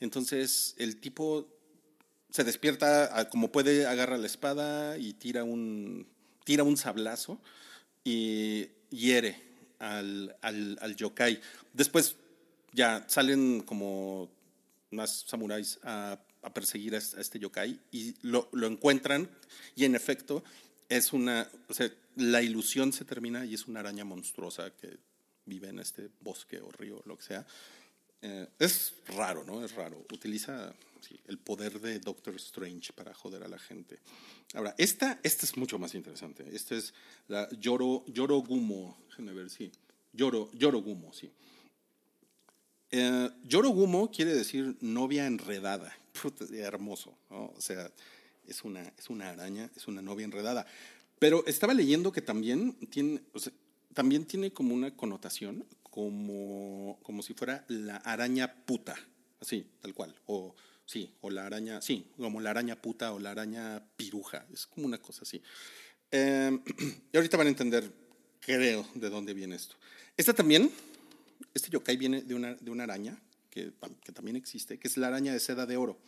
Entonces el tipo se despierta a- como puede, agarra la espada y tira un, tira un sablazo y hiere al, al, al yokai. Después ya salen como más samuráis a, a perseguir a a este yokai y lo, lo encuentran y en efecto es una, o sea, la ilusión se termina y es una araña monstruosa que vive en este bosque o río, lo que sea. Eh, es raro, ¿no? Es raro. Utiliza sí, el poder de Doctor Strange para joder a la gente. Ahora, esta, esta es mucho más interesante. Esta es la Yoro, Yorogumo. Déjenme ver, sí. Yoro, Yorogumo, sí. Eh, Yorogumo quiere decir novia enredada. Puta, hermoso. O sea, es una, es una araña, es una novia enredada. Pero estaba leyendo que también tiene, también tiene como una connotación como, como si fuera la araña puta, así, tal cual. O sí, o la araña, sí, como la araña puta o la araña piruja. Es como una cosa así. Eh, y ahorita van a entender, creo, de dónde viene esto. Esta también, este yokai viene de una, de una araña que, que también existe, que es la araña de seda de oro,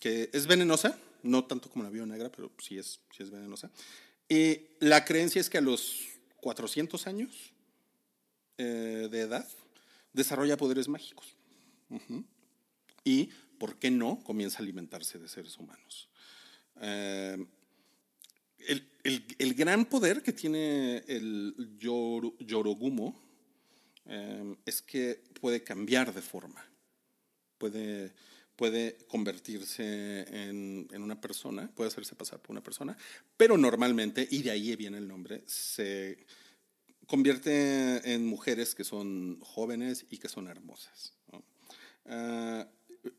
que es venenosa, no tanto como la víbora negra, pero sí es, sí es venenosa. Y la creencia es que a los 400 años eh, de edad desarrolla poderes mágicos. Y, ¿por qué no?, comienza a alimentarse de seres humanos. Eh, el, el- el gran poder que tiene el Yor- Yorogumo eh, es que puede cambiar de forma, puede, puede convertirse en, en una persona, puede hacerse pasar por una persona, pero normalmente, y de ahí viene el nombre, se convierte en mujeres que son jóvenes y que son hermosas. Ah,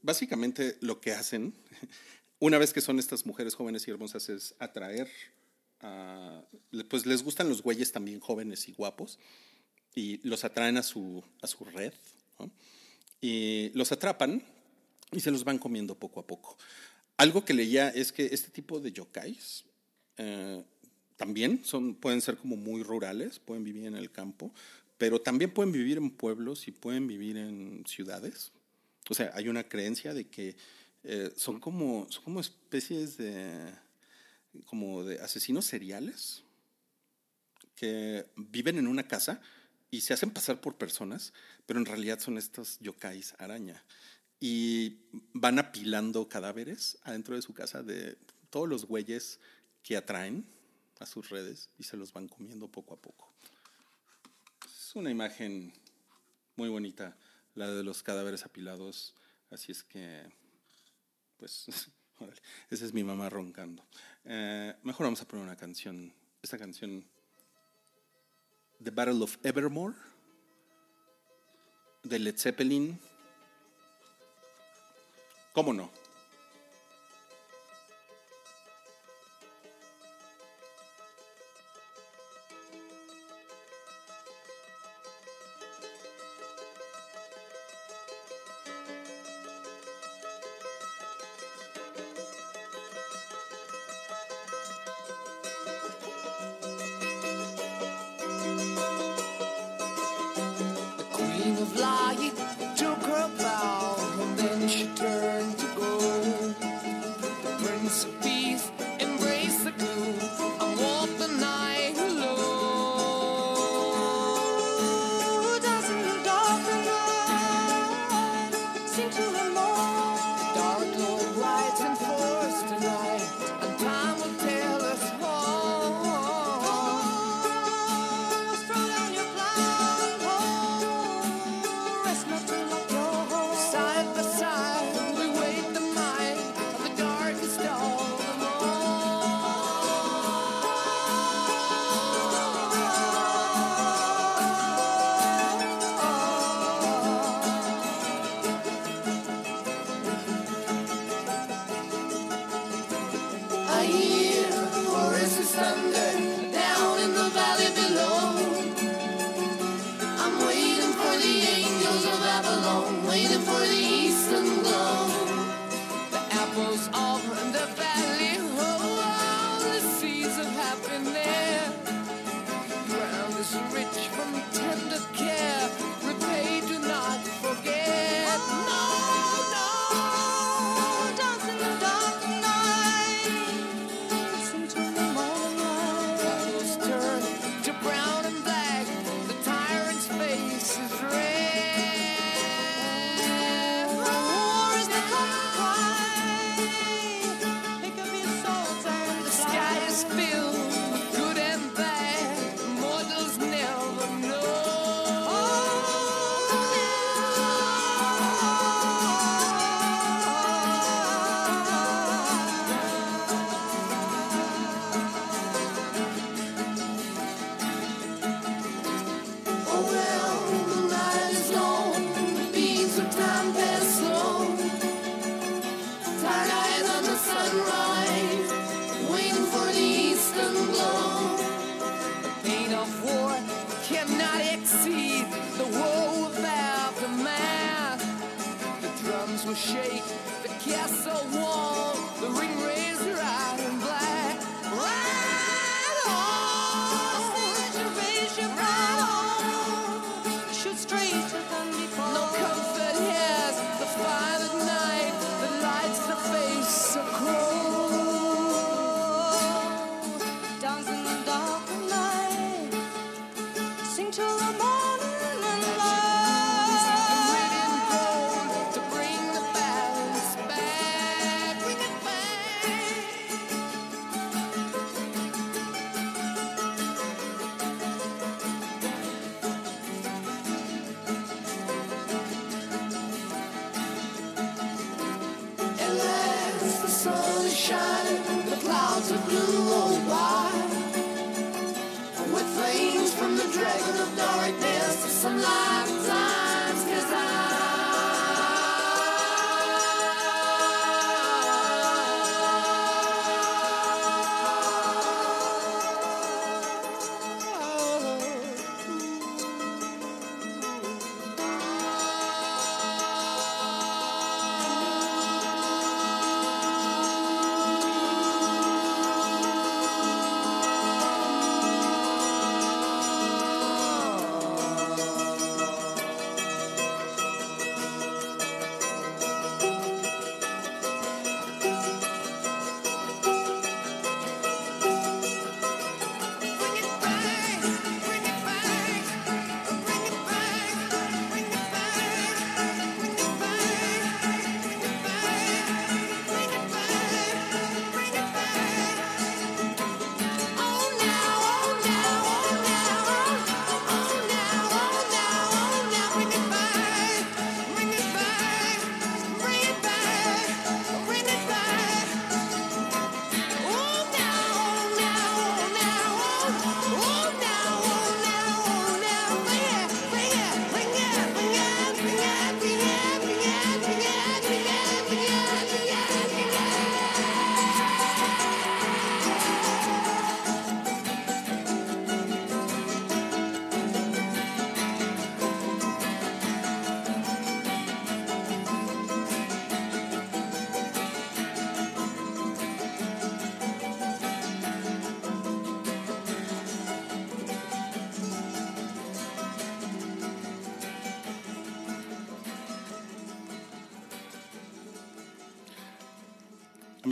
básicamente lo que hacen, una vez que son estas mujeres jóvenes y hermosas, es atraer, pues les gustan los güeyes también jóvenes y guapos, y los atraen a su, a su red, ¿no? y los atrapan y se los van comiendo poco a poco. Algo que leía es que este tipo de yokais eh, también son, pueden ser como muy rurales, pueden vivir en el campo, pero también pueden vivir en pueblos y pueden vivir en ciudades. O sea, hay una creencia de que eh, son, como, son como especies de, como de asesinos seriales que viven en una casa y se hacen pasar por personas, pero en realidad son estos yokais araña. Y van apilando cadáveres adentro de su casa de todos los güeyes que atraen a sus redes y se los van comiendo poco a poco. Es una imagen muy bonita, la de los cadáveres apilados. Así es que, pues, esa es mi mamá roncando. Eh, mejor vamos a poner una canción. Esta canción The Battle of Evermore de Led Zeppelin. ¿Cómo no?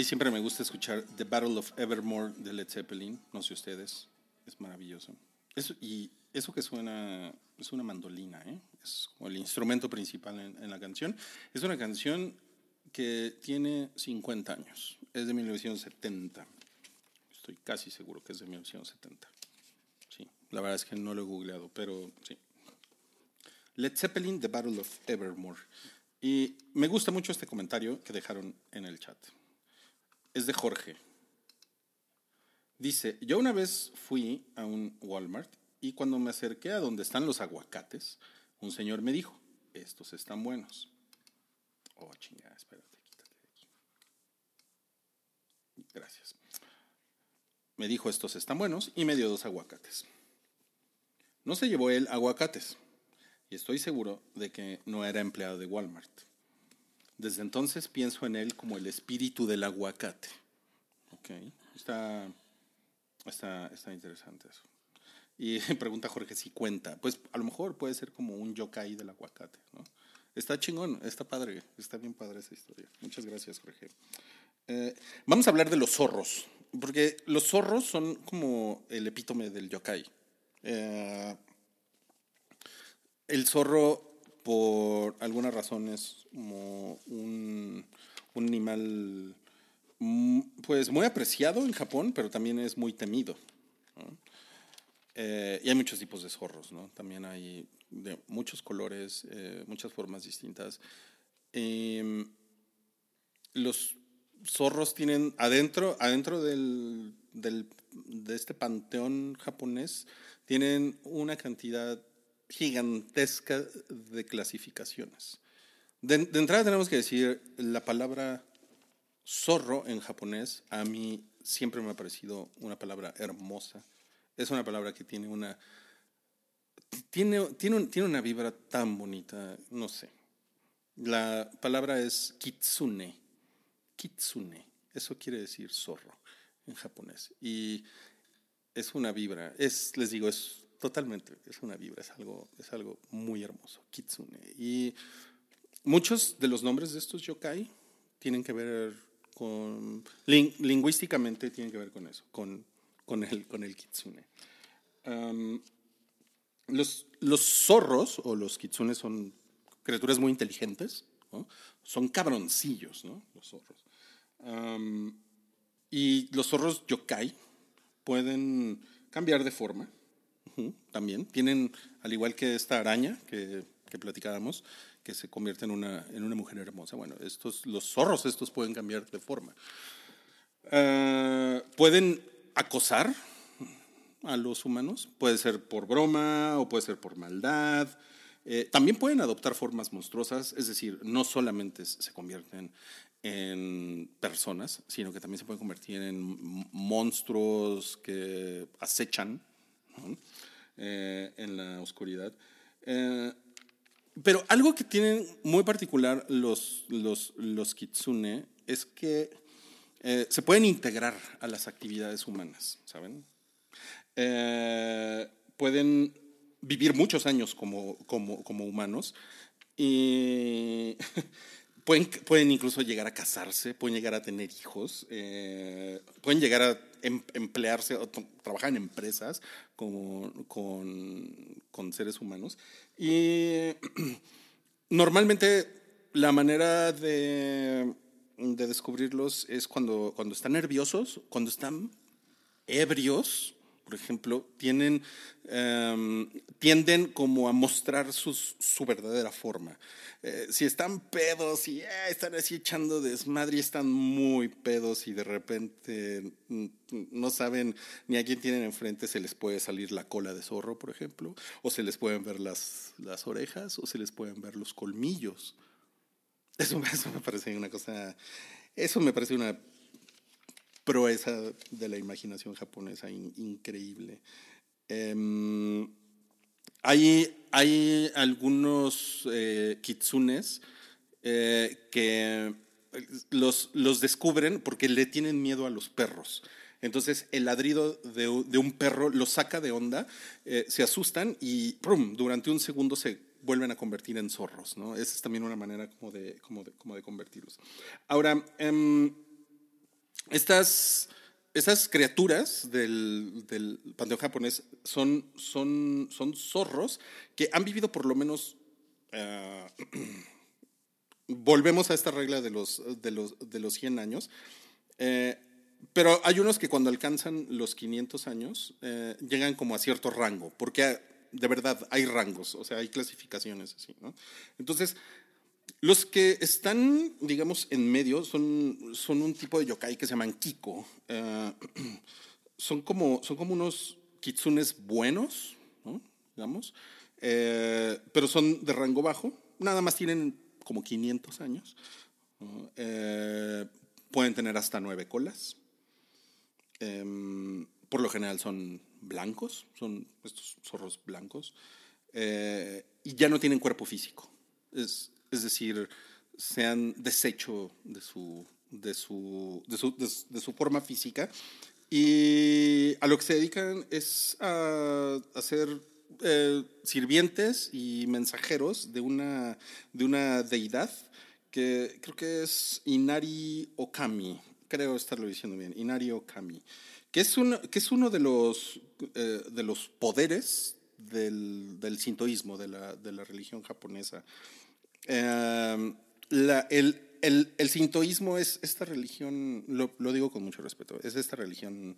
Siempre me gusta escuchar The Battle of Evermore de Led Zeppelin, no sé ustedes, es maravilloso. Eso, y eso que suena es una mandolina, ¿eh? es como el instrumento principal en, la canción. Es una canción que tiene 50 años, es de 1970. Estoy casi seguro que es de 1970. Sí, la verdad es que no lo he googleado, pero sí. Led Zeppelin, The Battle of Evermore. Y me gusta mucho este comentario que dejaron en el chat. Es de Jorge. Dice, yo una vez fui a un Walmart y cuando me acerqué a donde están los aguacates, un señor me dijo, estos están buenos. Oh, chingada, espérate, quítate de aquí. Gracias. Me dijo, estos están buenos y me dio dos aguacates. No se llevó él aguacates. y estoy seguro de que no era empleado de Walmart. Desde entonces pienso en él como el espíritu del aguacate. Ok, está, está, está interesante eso. Y pregunta Jorge si cuenta. Pues a lo mejor puede ser como un yokai del aguacate, ¿no? Está chingón, está padre, está bien padre esa historia. Muchas gracias, Jorge. Eh, vamos a hablar de los zorros, porque los zorros son como el epítome del yokai. Eh, el zorro, por alguna razón, es como un, un animal mm, pues muy apreciado en Japón, pero también es muy temido. Eh, y hay muchos tipos de zorros, ¿no? También hay de muchos colores, eh, muchas formas distintas. Em, los zorros tienen adentro, adentro del, del- de este panteón japonés, tienen una cantidad gigantesca de clasificaciones. De, de entrada tenemos que decir, la palabra zorro en japonés a mí siempre me ha parecido una palabra hermosa. Es una palabra que tiene una tiene, tiene, un- tiene una vibra tan bonita, no sé. La palabra es kitsune. Kitsune. Eso quiere decir zorro en japonés. Y es una vibra. Es, les digo, es totalmente, es una vibra, es algo, es algo muy hermoso. Kitsune. Y muchos de los nombres de estos yokai tienen que ver con, lin- lingüísticamente tienen que ver con eso, con, con, el, con el kitsune. Los, los zorros o los kitsunes son criaturas muy inteligentes, son cabroncillos, ¿no? Los zorros. Y los zorros yokai pueden cambiar de forma, también. Tienen, al igual que esta araña que, platicábamos, que se convierte en una, en una mujer hermosa. Bueno, estos, los zorros estos pueden cambiar de forma. Ah, pueden acosar a los humanos. Puede ser por broma o puede ser por maldad. Eh, también pueden adoptar formas monstruosas, es decir, no solamente se convierten en personas, sino que también se pueden convertir en monstruos que acechan Eh, en la oscuridad. Eh, pero algo que tienen muy particular los, los, los kitsune es que eh, se pueden integrar a las actividades humanas, ¿saben? Pueden vivir muchos años como, como, como humanos y pueden, pueden incluso llegar a casarse, pueden llegar a tener hijos, pueden llegar a emplearse o trabajar en empresas como, con, con seres humanos. Y normalmente la manera de, de descubrirlos es cuando, cuando están nerviosos, cuando están ebrios, por ejemplo, tienen, em, tienden como a mostrar sus- su verdadera forma. Eh, si están pedos y eh, están así echando desmadre y están muy pedos y de repente mm, no saben ni a quién tienen enfrente, se les puede salir la cola de zorro, por ejemplo, o se les pueden ver las, orejas, o se les pueden ver los colmillos. Eso, eso me parece una cosa, eso me parece una proeza de la imaginación japonesa in- increíble. Em, hay, hay algunos eh, kitsunes eh, que los, los descubren porque le tienen miedo a los perros. Entonces el ladrido de, de un perro los saca de onda, eh, se asustan y ¡prum! durante un segundo se vuelven a convertir en zorros. ¿no? Esa es también una manera como de, como de, como de convertirlos. Ahora, em, estas, estas criaturas del, del panteón japonés son, son, son zorros que han vivido por lo menos... eh, volvemos a esta regla de los, de los, de los 100 años. eh, pero hay unos que cuando alcanzan los 500 años eh, llegan como a cierto rango, porque de verdad hay rangos, o sea, hay clasificaciones así, ¿no? Entonces, los que están, digamos, en medio son, son un tipo de yokai que se llaman Kiko. Eh, son, como, son como unos kitsunes buenos, ¿no? digamos, eh, pero son de rango bajo. Nada más tienen como 500 años. Eh, pueden tener hasta nueve colas. Em, por lo general son blancos, son estos zorros blancos. y ya no tienen cuerpo físico. Es, es decir, se han deshecho de su, de su, de su, de su- forma física y a lo que se dedican es a, a ser eh, sirvientes y mensajeros de una, de una deidad que creo que es Inari Okami, creo estarlo diciendo bien, Inari Okami, que es, un, que es uno de los, eh, de los poderes del, del sintoísmo, de la, de la religión japonesa. La- el, el, el sintoísmo es esta religión, lo, lo digo con mucho respeto, es esta religión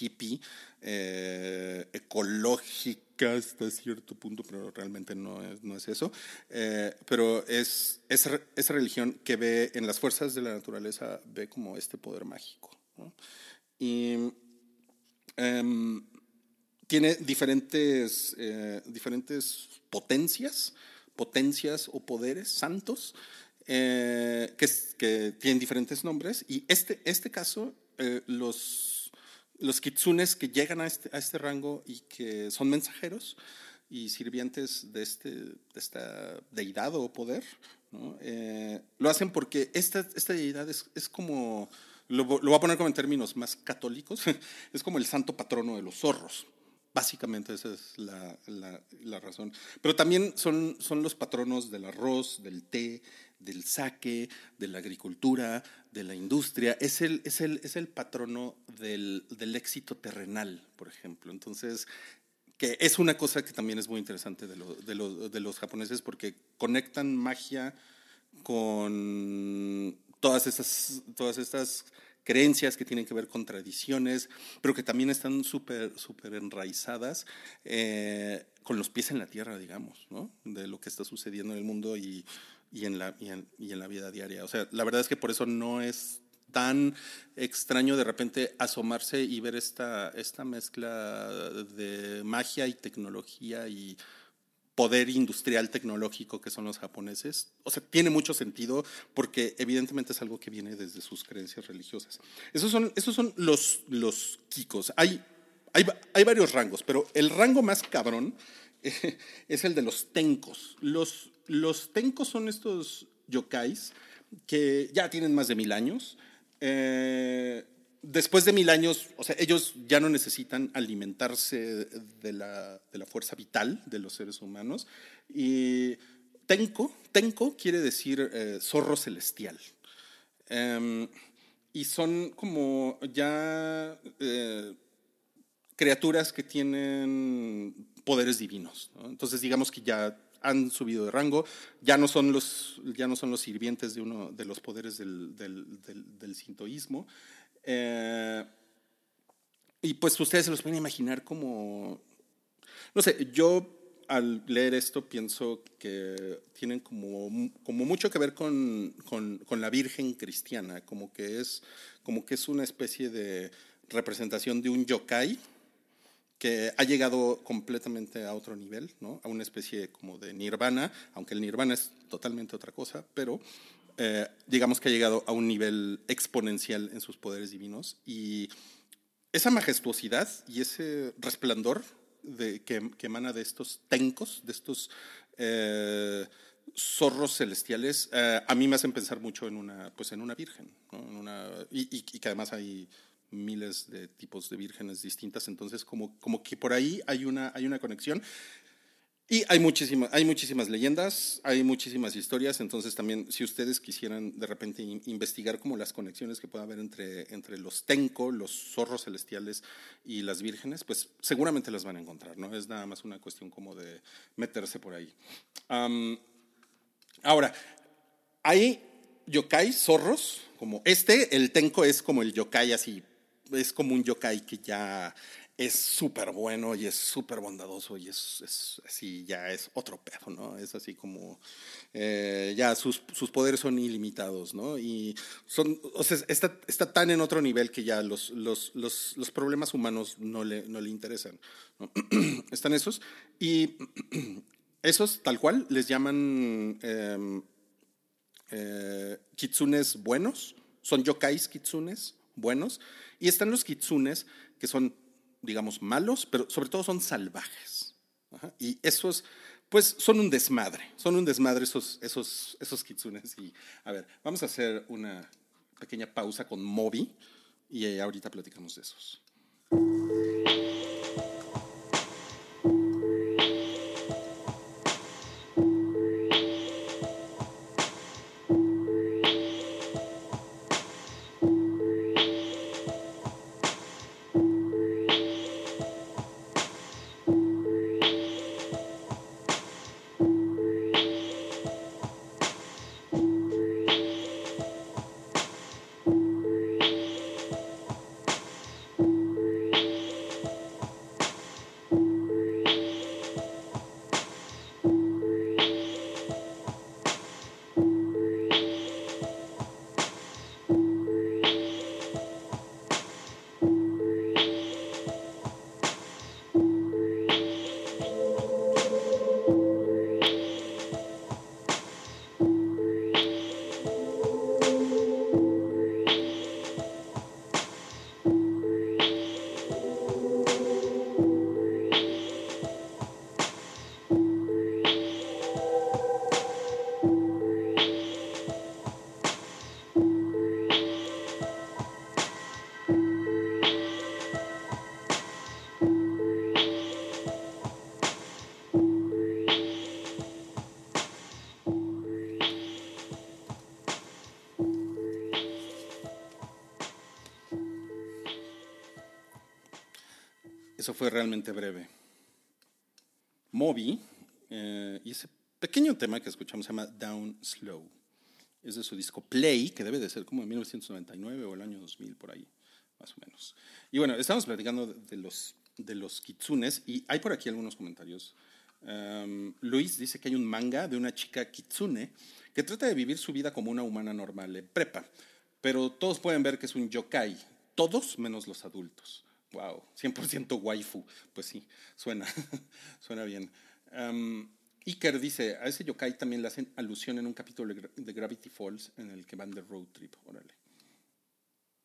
hippie, eh, ecológica hasta cierto punto, pero realmente no es, no es eso. Eh, pero es esa, religión que ve en las fuerzas de la naturaleza, ve como este poder mágico. Y em, tiene diferentes, eh, diferentes potencias, potencias o poderes santos, eh, que, tienen diferentes nombres. Y este, este caso, eh, los, los kitsunes que llegan a este, a este rango y que son mensajeros y sirvientes de, este, de esta deidad o poder. Eh, lo hacen porque esta, esta deidad es, es como, lo, lo voy a poner como en términos más católicos, es como el santo patrono de los zorros. Básicamente esa es la, la- razón. Pero también son, son los patronos del arroz, del té, del saque, de la agricultura, de la industria. Es el, es el, es el patrono del, del éxito terrenal, por ejemplo. Entonces, que es una cosa que también es muy interesante de, de de los japoneses porque conectan magia con todas estas, todas estas creencias que tienen que ver con tradiciones, pero que también están súper enraizadas eh, con los pies en la tierra, digamos, de lo que está sucediendo en el mundo y, y, en la, y en la vida diaria. O sea, la verdad es que por eso no es tan extraño de repente asomarse y ver esta, esta mezcla de magia y tecnología y poder industrial tecnológico que son los japoneses. O sea, tiene mucho sentido porque evidentemente es algo que viene desde sus creencias religiosas. Esos son, esos son los, los kikos. Hay, hay, hay varios rangos, pero el rango más cabrón eh, es el de los tenkos. Los, los tenkos son estos yokais que ya tienen más de mil años. Eh, después de mil años, o sea, ellos ya no necesitan alimentarse de la, de la fuerza vital de los seres humanos. Y tenko, tenko quiere decir eh, zorro celestial. Em, y son como ya eh, criaturas que tienen poderes divinos. ¿no? Entonces, digamos que ya han subido de rango, ya no son los, ya no son los sirvientes de uno de los poderes del- del sintoísmo. Eh, y pues ustedes se los pueden imaginar como, no sé, yo al leer esto pienso que tienen como, como mucho que ver con, con, con la Virgen cristiana, como que, es, como que es una especie de representación de un yokai que ha llegado completamente a otro nivel, ¿no? a una especie como de nirvana, aunque el nirvana es totalmente otra cosa, pero eh, digamos que ha llegado a un nivel exponencial en sus poderes divinos. Y esa majestuosidad y ese resplandor que, emana de estos tencos, de estos eh, zorros celestiales, eh, a mí me hacen pensar mucho en una, pues en una virgen, y- y que además hay miles de tipos de vírgenes distintas, entonces como, como que por ahí hay una, hay una conexión. Y hay muchísimas, hay muchísimas leyendas, hay muchísimas historias, entonces también si ustedes quisieran de repente in- investigar como las conexiones que pueda haber entre, entre los tenko, los zorros celestiales y las vírgenes, pues seguramente las van a encontrar, ¿no? Es nada más una cuestión como de meterse por ahí. Ahora, hay yokai, zorros, como este, el tenko es como el yokai así, es como un yokai que ya es súper bueno y es súper bondadoso y es, así, ya es otro pedo, ¿no? Es así como, eh, ya sus, sus poderes son ilimitados, ¿no? Y son, o sea, está, está tan en otro nivel que ya los, los, los, los problemas humanos no le, no le interesan. Están esos y esos tal cual les llaman... em, eh, kitsunes buenos, son yokais kitsunes buenos, y están los kitsunes que son, digamos, malos, pero sobre todo son salvajes. Y esos, pues son un desmadre, son un desmadre esos, esos, esos kitsunes. Y a ver, vamos a hacer una pequeña pausa con Moby y eh, ahorita platicamos de esos. Eso fue realmente breve. Moby, eh, y ese pequeño tema que escuchamos se llama Down Slow. Es de su disco Play, que debe de ser como en 1999 o el año 2000, por ahí, más o menos. Y bueno, estamos platicando de los, de los kitsunes y hay por aquí algunos comentarios. Um, Luis dice que hay un manga de una chica kitsune que trata de vivir su vida como una humana normal en prepa, pero todos pueden ver que es un yokai, todos menos los adultos. Wow, 100% waifu. Pues sí, suena, suena bien. Iker dice, a ese yokai también le hacen alusión en un capítulo de Gra- de Gravity Falls en el que van de road trip. Órale.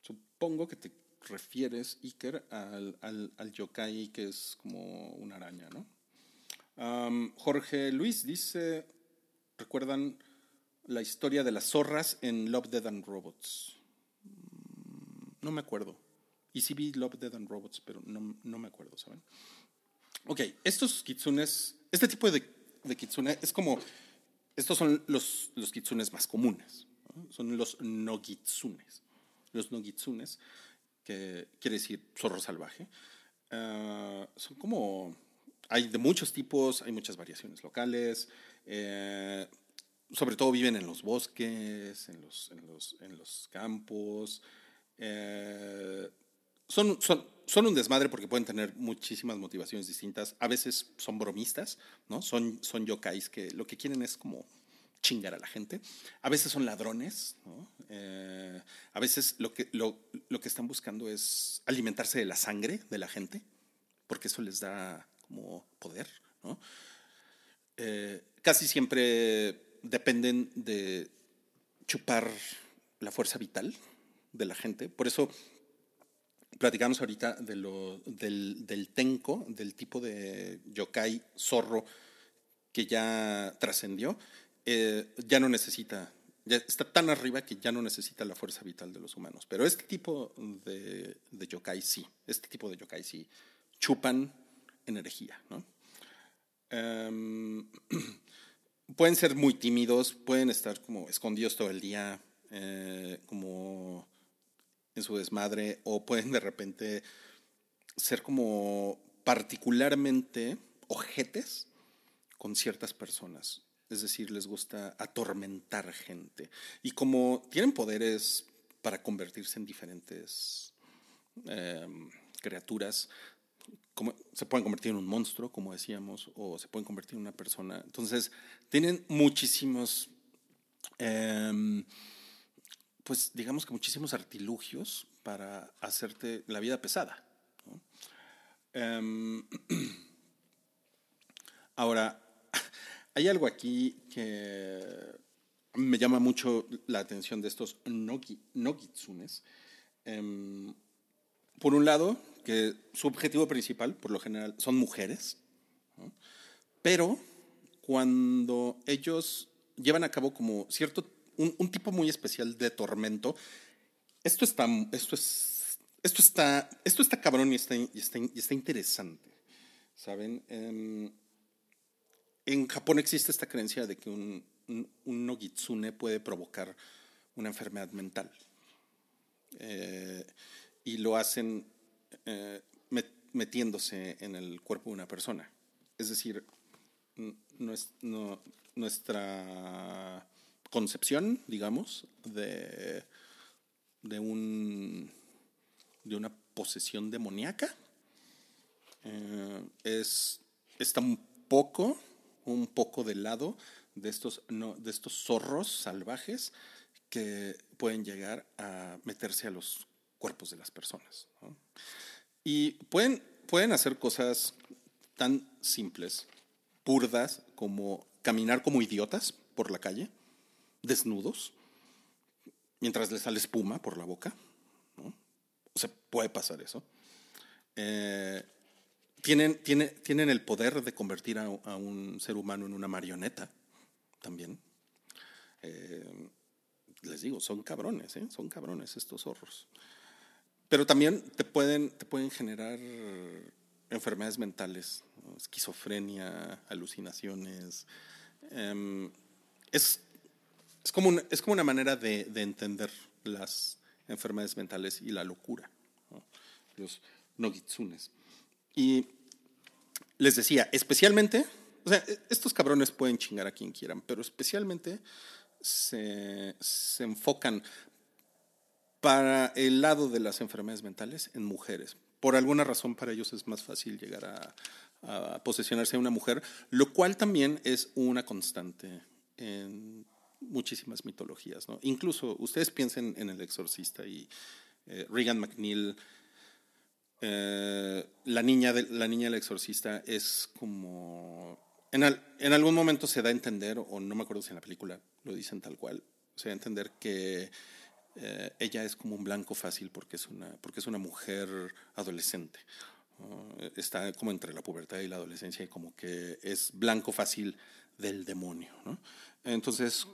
Supongo que te refieres, Iker, al, al, al yokai que es como una araña, ¿no? Jorge Luis dice, ¿recuerdan la historia de las zorras en Love, Dead and Robots? Mm, No me acuerdo. Y sí vi Love, Dead and Robots, pero no, no me acuerdo, ¿saben? Ok, estos kitsunes, este tipo de, de kitsune es como, estos son los, los kitsunes más comunes, son los nogitsunes. Los nogitsunes, que quiere decir zorro salvaje, ah, son como, hay de muchos tipos, hay muchas variaciones locales, eh, sobre todo viven en los bosques, en los, en los, en los campos. eh, son, son, son un desmadre porque pueden tener muchísimas motivaciones distintas. A veces son bromistas, ¿no? Son, son yokais que lo que quieren es como chingar a la gente. A veces son ladrones, ¿no? Eh, a veces lo que, lo, lo que están buscando es alimentarse de la sangre de la gente, porque eso les da como poder, ¿no? Eh, casi siempre dependen de chupar la fuerza vital de la gente. Por eso platicamos ahorita de del, del tenko, del tipo de yokai zorro que ya trascendió, eh, ya no necesita, ya está tan arriba que ya no necesita la fuerza vital de los humanos. Pero este tipo de, de yokai sí, este tipo de yokai sí chupan energía, ¿no? Em, pueden ser muy tímidos, pueden estar como escondidos todo el día, eh, como en su desmadre, o pueden de repente ser como particularmente ojetes con ciertas personas. Es decir, les gusta atormentar gente. Y como tienen poderes para convertirse en diferentes eh, criaturas, como, se pueden convertir en un monstruo, como decíamos, o se pueden convertir en una persona. Entonces, tienen muchísimos, eh, pues digamos que muchísimos artilugios para hacerte la vida pesada. Eh, ahora, hay algo aquí que me llama mucho la atención de estos nogi, nogitsunes. Em, por un lado, que su objetivo principal, por lo general, son mujeres, pero cuando ellos llevan a cabo como cierto, un, tipo muy especial de tormento. Esto está, esto es, esto está, esto está cabrón y está, y está, y está interesante, ¿saben? Em, en Japón existe esta creencia de que un, un, un nogitsune puede provocar una enfermedad mental. Eh, y lo hacen eh, met- metiéndose en el cuerpo de una persona. Es decir, nuestra concepción, digamos, de, de, un, de una posesión demoníaca eh, es, está un poco, un poco del lado de estos, no, de estos zorros salvajes que pueden llegar a meterse a los cuerpos de las personas. Y pueden, pueden hacer cosas tan simples, burdas, como caminar como idiotas por la calle, desnudos, mientras les sale espuma por la boca. ¿no? O sea, puede pasar eso. Eh, tienen, tiene- tienen el poder de convertir a, un ser humano en una marioneta también. Eh, les digo, son cabrones, ¿eh? son cabrones estos zorros. Pero también te pueden, te pueden generar enfermedades mentales, esquizofrenia, alucinaciones. Em, es, es, como una, es como una manera de, de entender las enfermedades mentales y la locura, ¿no? los nogitsunes. Y les decía, especialmente, o sea, estos cabrones pueden chingar a quien quieran, pero especialmente se, enfocan para el lado de las enfermedades mentales en mujeres. Por alguna razón para ellos es más fácil llegar a, a posesionarse de una mujer, lo cual también es una constante en muchísimas mitologías. ¿no? Incluso ustedes piensen en El Exorcista y eh, Regan McNeil, eh, la, niña de, la niña del Exorcista es como... En, al- en algún momento se da a entender, o no me acuerdo si en la película lo dicen tal cual, se da a entender que eh, ella es como un blanco fácil porque es una, porque es una mujer adolescente. Está como entre la pubertad y la adolescencia y como que es blanco fácil del demonio. Entonces,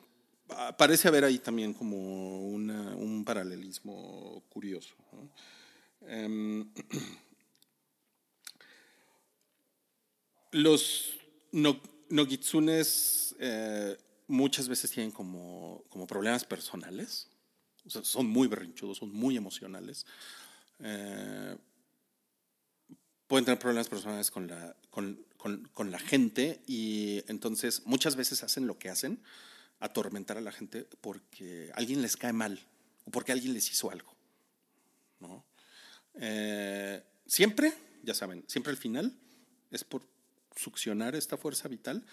parece haber ahí también como una- un paralelismo curioso. Em, los no, nogitsunes eh, muchas veces tienen como, como problemas personales. Son muy berrinchudos, son muy emocionales. Eh, pueden tener problemas personales con la, con, con- con la gente y entonces muchas veces hacen lo que hacen, atormentar a la gente porque alguien les cae mal o porque alguien les hizo algo. ¿no? Eh, siempre, ya saben, siempre al final es por succionar esta fuerza vital,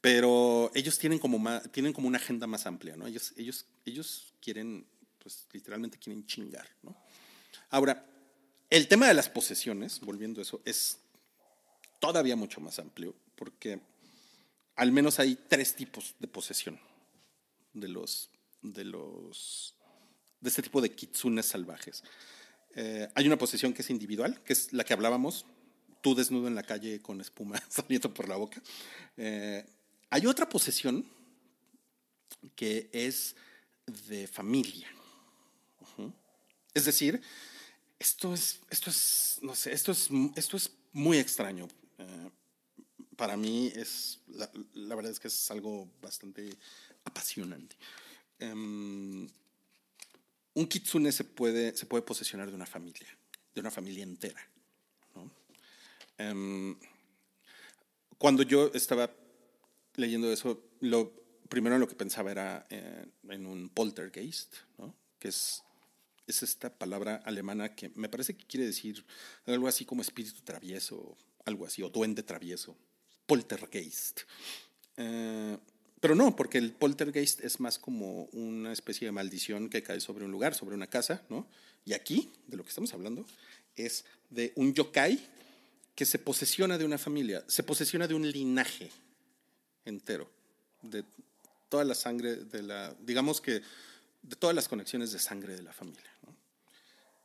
pero ellos tienen como, ma- tienen como una agenda más amplia, ¿no? Ellos, ellos, ellos quieren, pues literalmente quieren chingar, ¿no? Ahora, el tema de las posesiones, volviendo a eso, es todavía mucho más amplio, porque al menos hay tres tipos de posesión de los, de los, de este tipo de kitsunes salvajes. Eh, hay una posesión que es individual, que es la que hablábamos, tú desnudo en la calle con espuma saliendo por la boca. Eh, hay otra posesión que es de familia. Es decir, esto es, esto es, no sé, esto es, esto es muy extraño. Eh, para mí es, la verdad es que es algo bastante apasionante. Em, un kitsune se puede, se puede posesionar de una familia, de una familia entera. Em, cuando yo estaba leyendo eso, lo primero en lo que pensaba era eh, en un poltergeist, que es, es esta palabra alemana que me parece que quiere decir algo así como espíritu travieso, algo así, o duende travieso, poltergeist. Eh, pero no, porque el poltergeist es más como una especie de maldición que cae sobre un lugar, sobre una casa, ¿no? Y aquí, de lo que estamos hablando, es de un yokai que se posesiona de una familia, se posesiona de un linaje entero, de toda la sangre de la, digamos que de todas las conexiones de sangre de la familia. ¿no?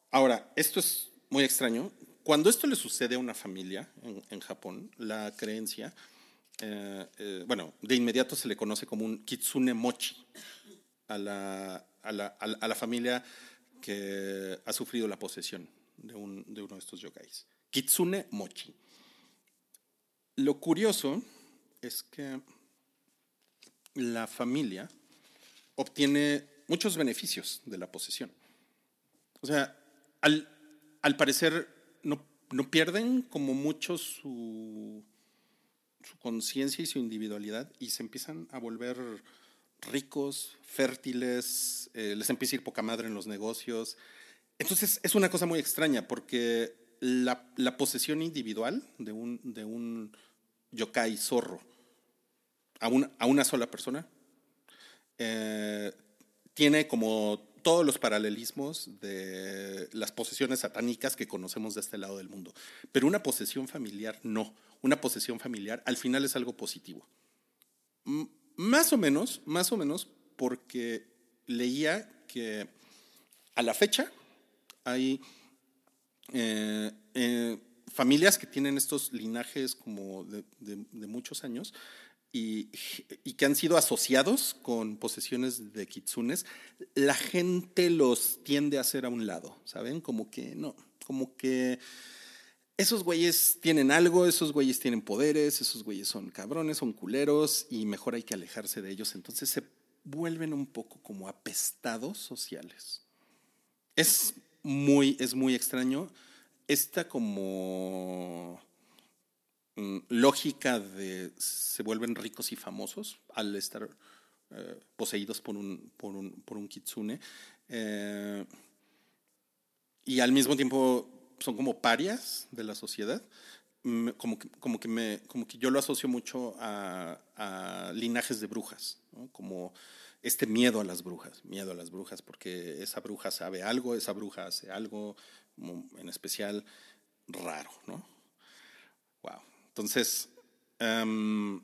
Ahora, esto es muy extraño. Cuando esto le sucede a una familia en, en Japón, la creencia eh, eh, bueno, de inmediato se le conoce como un kitsune mochi a la, a la, a la- familia que ha sufrido la posesión de, un- de uno de estos yokais. Kitsune mochi. Lo curioso es que la familia obtiene muchos beneficios de la posesión. O sea, al, al parecer no, no pierden como mucho su, su conciencia y su individualidad y se empiezan a volver ricos, fértiles, eh, les empieza a ir poca madre en los negocios. Entonces es una cosa muy extraña porque la, posesión individual de un, de un yokai zorro a una, a una sola persona eh, tiene como todos los paralelismos de las posesiones satánicas que conocemos de este lado del mundo. Pero una posesión familiar no. Una posesión familiar al final es algo positivo. Más o menos, más o menos, porque leía que a la fecha hay eh, eh, familias que tienen estos linajes como de muchos años y, y que han sido asociados con posesiones de kitsunes, la gente los tiende a hacer a un lado, ¿saben? Como que no, como que esos güeyes tienen algo, esos güeyes tienen poderes, esos güeyes son cabrones, son culeros y mejor hay que alejarse de ellos. Entonces se vuelven un poco como apestados sociales. Es muy, es muy extraño. Esta como mm, lógica de se vuelven ricos y famosos al estar eh, poseídos por un, por un, por un kitsune. eh, y al mismo tiempo son como parias de la sociedad. Mm, Como que, como que, me, como que yo lo asocio mucho a, a linajes de brujas, ¿no? como este miedo a las brujas, miedo a las brujas, porque esa bruja sabe algo, esa bruja hace algo, como en especial raro, ¿no? Wow. Entonces, em,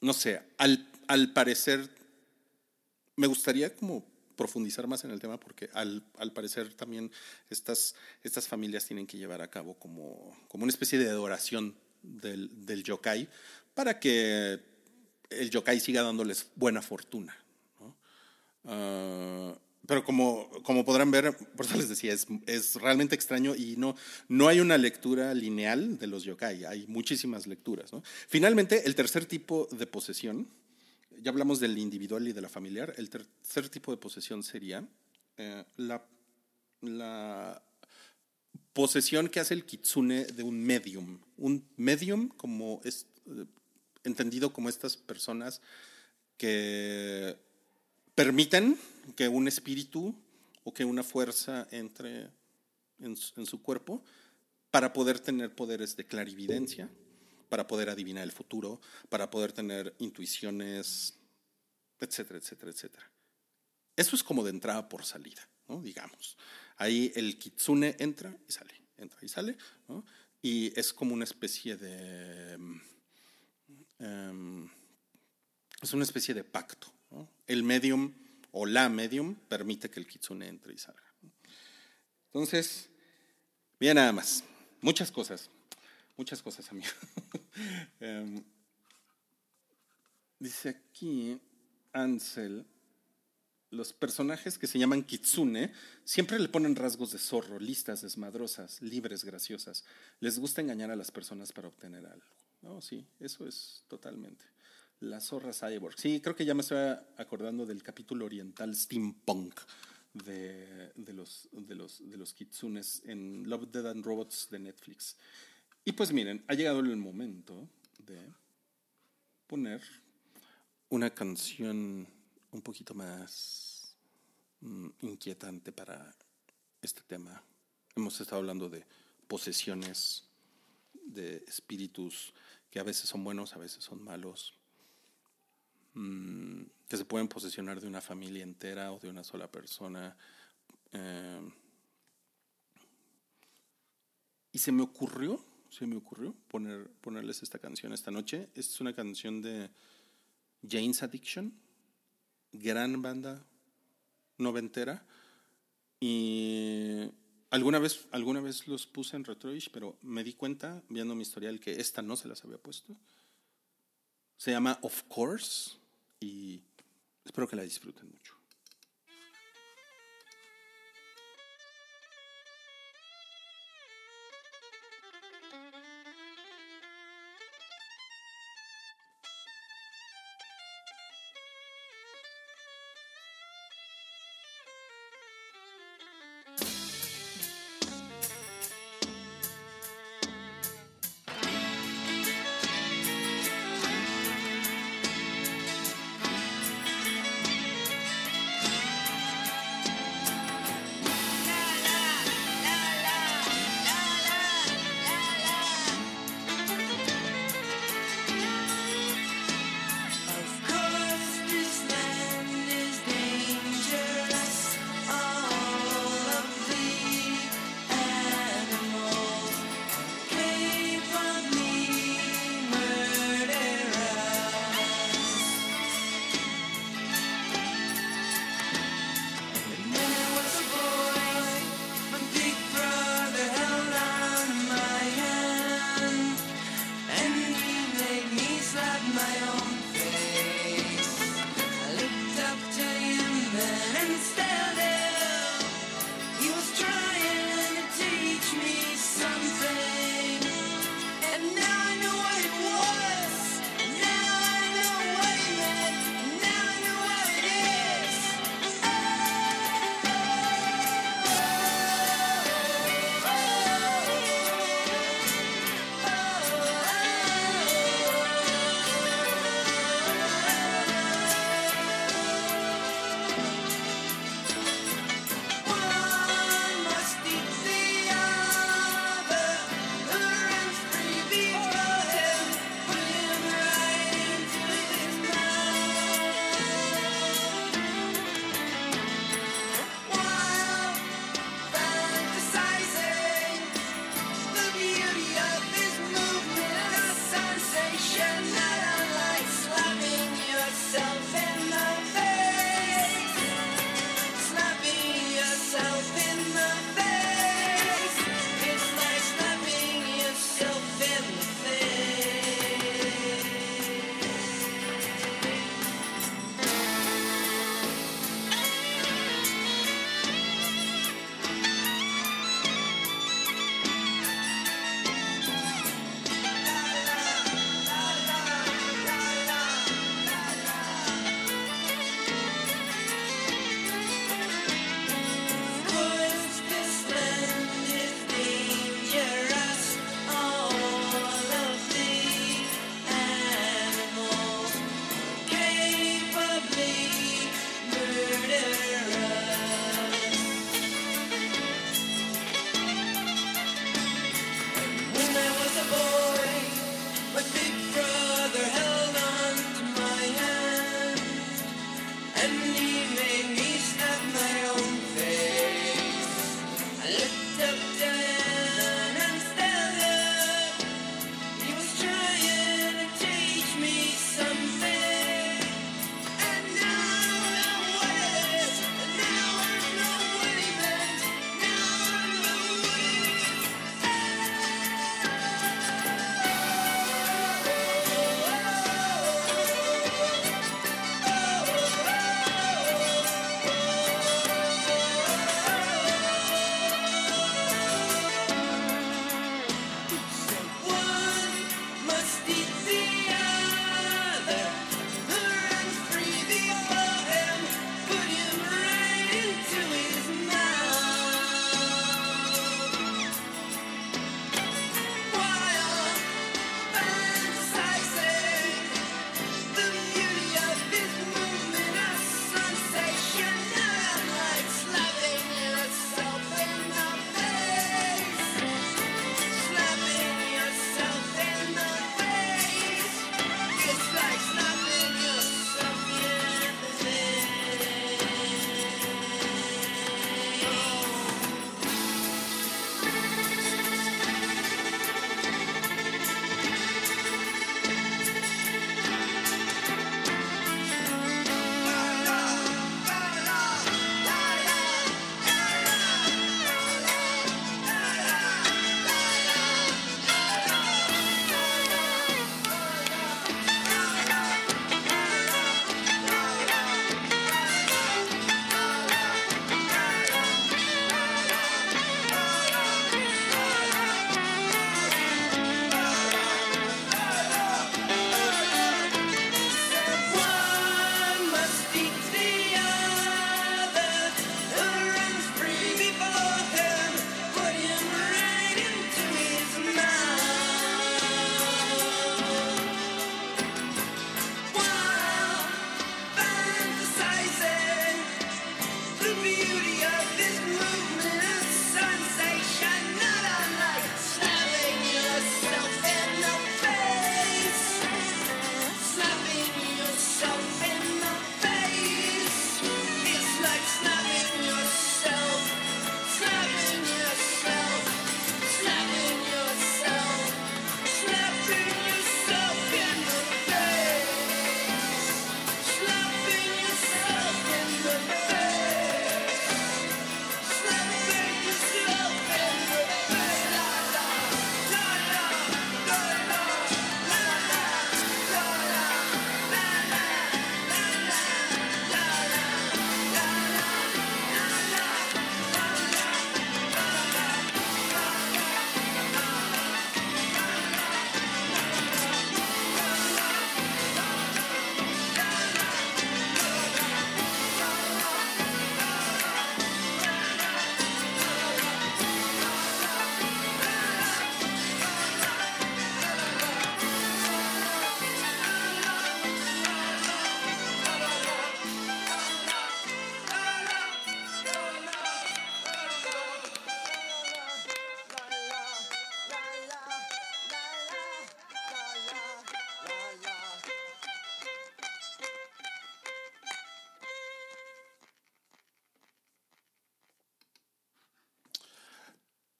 no sé, al, al parecer, me gustaría como profundizar más en el tema porque al, al parecer también estas, estas familias tienen que llevar a cabo como, como una especie de adoración del, del yokai para que el yokai siga dándoles buena fortuna. ¿no? Ah, pero como, como podrán ver, por eso les decía, es, es realmente extraño y no, no hay una lectura lineal de los yokai, hay muchísimas lecturas. ¿no? Finalmente, el tercer tipo de posesión, ya hablamos del individual y de la familiar, el tercer tipo de posesión sería eh, la, posesión que hace el kitsune de un medium. Un medium como es eh, entendido como estas personas que permiten que un espíritu o que una fuerza entre en su cuerpo para poder tener poderes de clarividencia, para poder adivinar el futuro, para poder tener intuiciones, etcétera, etcétera, etcétera. Eso es como de entrada por salida, ¿no? digamos. Ahí el kitsune entra y sale, entra y sale, ¿no? y es como una especie de... em, es una especie de pacto. El medium o la medium permite que el kitsune entre y salga. Entonces, bien nada más. Muchas cosas. Muchas cosas, amigo. Em, dice aquí Ansel, los personajes que se llaman kitsune siempre le ponen rasgos de zorro, listas, desmadrosas, libres, graciosas. Les gusta engañar a las personas para obtener algo. No, sí, eso es totalmente. La zorra cyborg. Sí, creo que ya me estoy acordando del capítulo oriental steampunk de, de los, de, los, de los kitsunes en Love, Dead and Robots de Netflix. Y pues miren, ha llegado el momento de poner una canción un poquito más mm, inquietante para este tema. Hemos estado hablando de posesiones, de espíritus que a veces son buenos, a veces son malos, mm, que se pueden posesionar de una familia entera o de una sola persona. eh, y se me ocurrió, se me ocurrió poner, ponerles esta canción esta noche. Esta es una canción de Jane's Addiction, gran banda noventera. Y alguna vez, alguna vez los puse en Retroish, pero me di cuenta, viendo mi historial, que esta no se las había puesto. Se llama Of Course y espero que la disfruten mucho.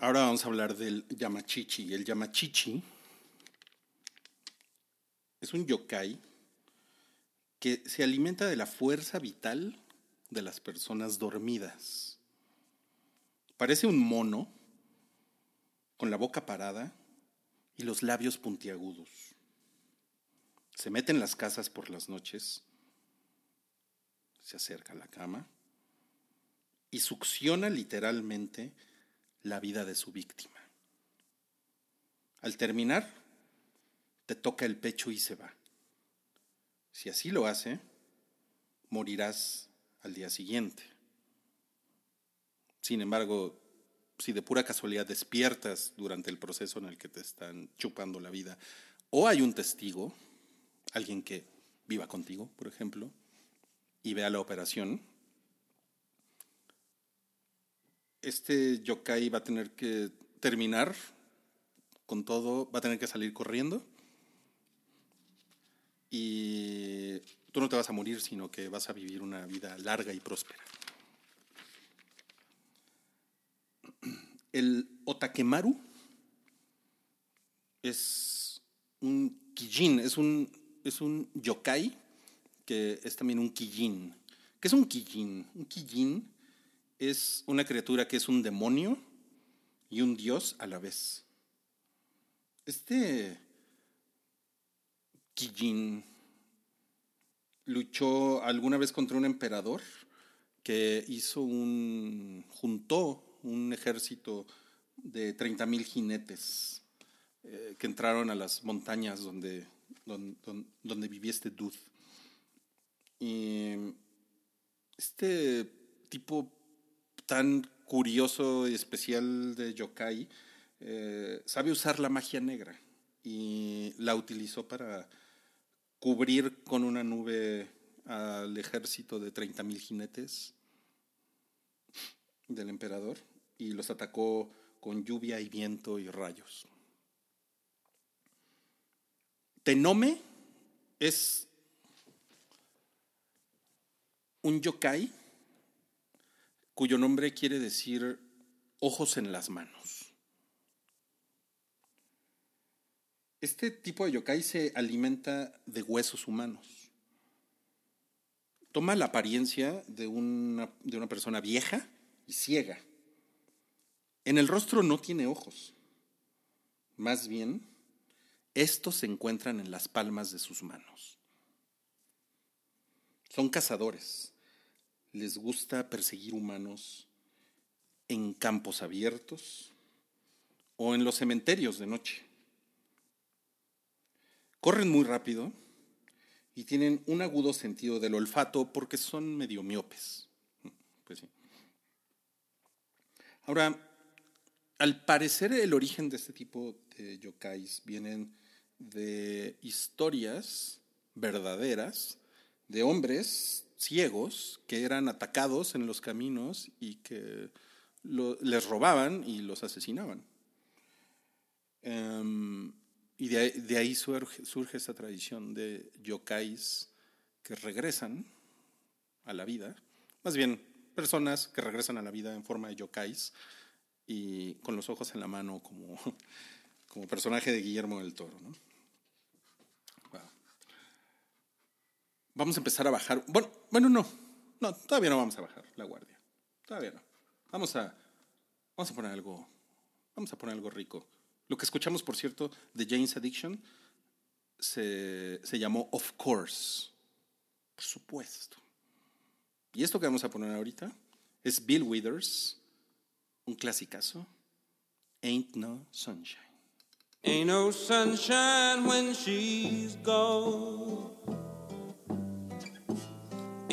Ahora vamos a hablar del Yamachichi. El Yamachichi es un yokai que se alimenta de la fuerza vital de las personas dormidas. Parece un mono con la boca parada y los labios puntiagudos. Se mete en las casas por las noches, se acerca a la cama y succiona literalmente la vida de su víctima. Al terminar, te toca el pecho y se va. Si así lo hace, morirás al día siguiente. Sin embargo, si de pura casualidad despiertas durante el proceso en el que te están chupando la vida, o hay un testigo, alguien que viva contigo, por ejemplo, y vea la operación, este yokai va a tener que terminar con todo, va a tener que salir corriendo. Y tú no te vas a morir, sino que vas a vivir una vida larga y próspera. El Otakemaru es un kijin, es un, es un yokai que es también un kijin. ¿Qué es un kijin? Un kijin es una criatura que es un demonio y un dios a la vez. Este Kijin luchó alguna vez contra un emperador que hizo un juntó un ejército de 30.000 jinetes eh, que entraron a las montañas donde, donde, vivía este dude. Y este tipo tan curioso y especial de yokai eh, sabe usar la magia negra y la utilizó para cubrir con una nube al ejército de 30.000 jinetes del emperador y los atacó con lluvia y viento y rayos. Tenome es un yokai cuyo nombre quiere decir ojos en las manos. Este tipo de yokai se alimenta de huesos humanos. Toma la apariencia de una, de una persona vieja y ciega. En el rostro no tiene ojos. Más bien, estos se encuentran en las palmas de sus manos. Son cazadores. Les gusta perseguir humanos en campos abiertos o en los cementerios de noche. Corren muy rápido y tienen un agudo sentido del olfato porque son medio miopes. Pues sí. Ahora, al parecer el origen de este tipo de yokais vienen de historias verdaderas de hombres ciegos que eran atacados en los caminos y que les robaban y los asesinaban. Em, y de, ahí- surge, surge tradición de yokais que regresan a la vida, más bien personas que regresan a la vida en forma de yokais y con los ojos en la mano como, como personaje de Guillermo del Toro. Vamos a empezar a bajar. Bueno, bueno, no. No, todavía no vamos a bajar la guardia. Todavía no. Vamos a, vamos a poner algo. Vamos a poner algo rico. Lo que escuchamos, por cierto, de Jane's Addiction se, se llamó Of Course. Por supuesto. Y esto que vamos a poner ahorita es Bill Withers, un clasicazo. Ain't no sunshine. Ain't no sunshine when she's gone.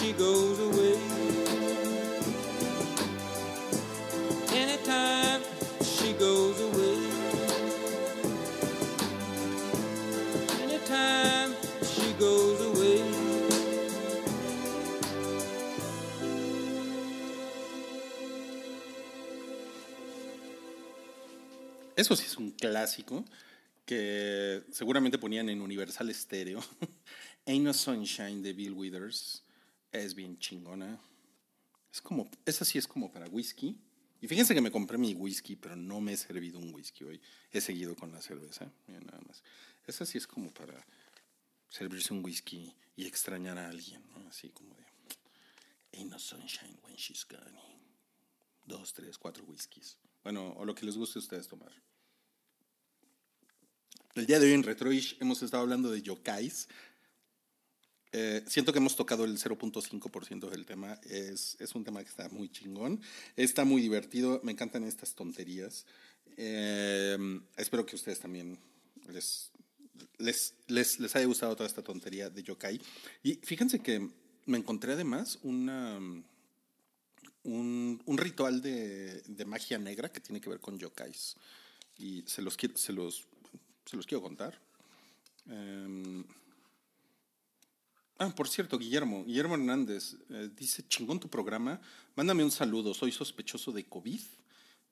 she goes away. Anytime she goes she goes away. Eso sí es un clásico que seguramente ponían en Universal Stereo. Ain't No Sunshine de Bill Withers. Es bien chingona. Es como, esa sí es como para whisky. Y fíjense que me compré mi whisky, pero no me he servido un whisky hoy. He seguido con la cerveza. Mira, nada más. Esa sí es como para servirse un whisky y extrañar a alguien. Así como de Ain't no sunshine when she's gone. Dos, tres, cuatro whiskies. Bueno, o lo que les guste a ustedes tomar. El día de hoy en Retroish hemos estado hablando de yokais. Eh, siento que hemos tocado el 0.5% del tema. Es, es un tema que está muy chingón. Está muy divertido. Me encantan estas tonterías. Eh, espero que ustedes también les, les, les, les haya gustado toda esta tontería de yokai. Y fíjense que me encontré además una, un, un ritual de, de magia negra que tiene que ver con yokais. Y se los, se los, se los quiero contar. Em, ah, por cierto, Guillermo, Guillermo Hernández eh, dice, chingón tu programa, mándame un saludo, soy sospechoso de COVID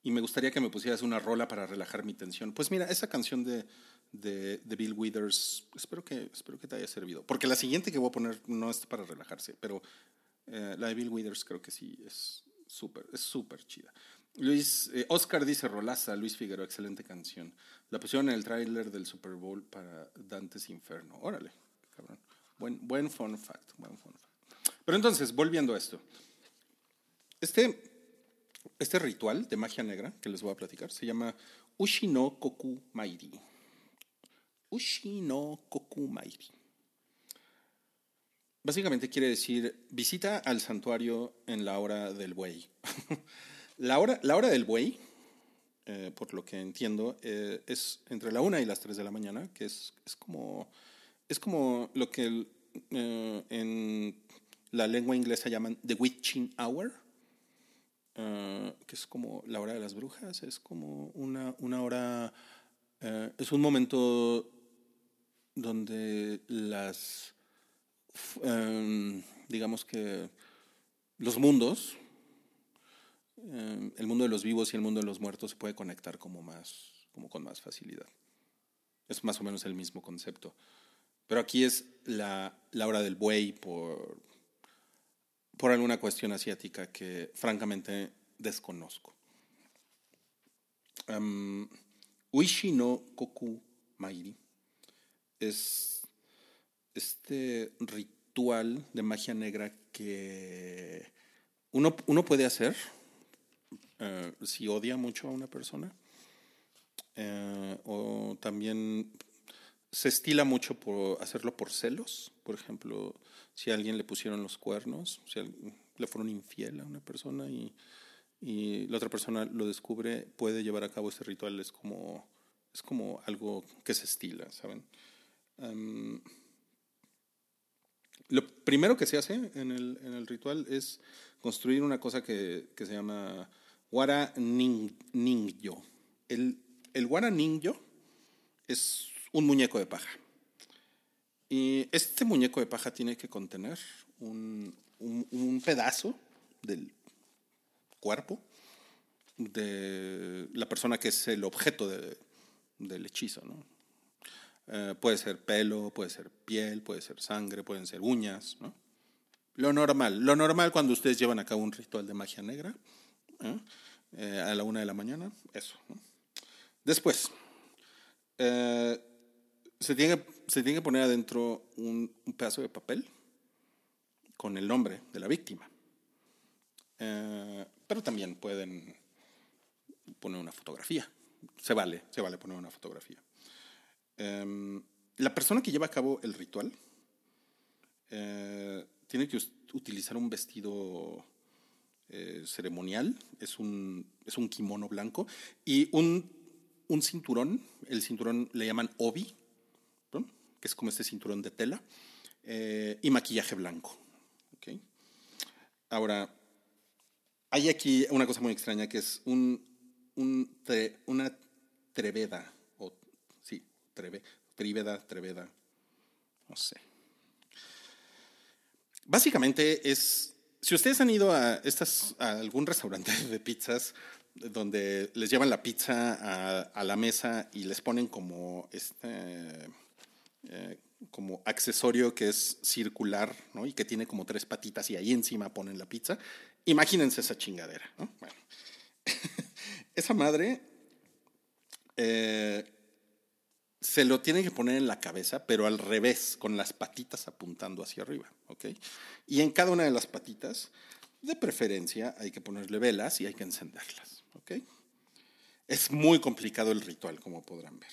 y me gustaría que me pusieras una rola para relajar mi tensión. Pues mira, esa canción de, de, Bill Withers, espero que, espero que te haya servido, porque la siguiente que voy a poner no es para relajarse, pero eh, la de Bill Withers creo que sí es súper, es súper chida. Luis, eh, Oscar dice Rolaza, Luis Figueroa, excelente canción. La pusieron en el tráiler del Super Bowl para Dantes Inferno. Órale, cabrón. Buen, buen fun fact, buen fun fact. Pero entonces, volviendo a esto. Este, este ritual de magia negra que les voy a platicar se llama Ushi no Koku Mairi. Ushi no Koku Mairi. Básicamente quiere decir visita al santuario en la hora del buey. la, hora, la hora del buey, eh, por lo que entiendo, eh, es entre la una y las 3 de la mañana, que es, es, como, es como lo que eh, en la lengua inglesa llaman the witching hour, eh, que es como la hora de las brujas, es como una, una hora, eh, es un momento donde las, em, digamos que los mundos, em, el mundo de los vivos y el mundo de los muertos se puede conectar como más, como con más facilidad. Es más o menos el mismo concepto. Pero aquí es la, la hora del buey por, por alguna cuestión asiática que francamente desconozco. Am, Uishi no Koku Mairi es este ritual de magia negra que uno, uno puede hacer eh, si odia mucho a una persona eh, o también se estila mucho por hacerlo por celos. Por ejemplo, si a alguien le pusieron los cuernos, si le fueron infiel a una persona y, la otra persona lo descubre, puede llevar a cabo este ritual. Es como, es como algo que se estila, ¿saben? Am, lo primero que se hace en el, en el ritual es construir una cosa que, que se llama Wara nin- Ningyo. El, el Wara Ningyo es un muñeco de paja. Y este muñeco de paja tiene que contener un, un- pedazo del cuerpo de la persona que es el objeto de- del hechizo. ¿no? Eh, puede ser pelo, puede ser piel, puede ser sangre, pueden ser uñas. ¿no? Lo normal, lo normal cuando ustedes llevan a cabo un ritual de magia negra ¿eh? Eh, a la una de la mañana, eso. Después, se, tiene, que- se tiene que poner adentro un, un pedazo de papel con el nombre de la víctima. Eh, pero también pueden poner una fotografía. Se vale, se vale poner una fotografía. Em, la persona que lleva a cabo el ritual eh, tiene que utilizar un vestido eh, ceremonial, es un, es un kimono blanco y un, un cinturón, el cinturón le llaman obi. Que es como este cinturón de tela, eh, y maquillaje blanco. ¿ok? Ahora, hay aquí una cosa muy extraña que es un, un una treveda, o sí, treve, triveda, treveda, no sé. Básicamente es, si ustedes han ido a, estas, algún restaurante de pizzas donde les llevan la pizza a, a la mesa y les ponen como este eh, como accesorio que es circular y que tiene como tres patitas y ahí encima ponen la pizza, imagínense esa chingadera. esa madre eh, se lo tienen que poner en la cabeza, pero al revés, con las patitas apuntando hacia arriba. ¿ok? Y en cada una de las patitas, de preferencia, hay que ponerle velas y hay que encenderlas. Es muy complicado el ritual, como podrán ver.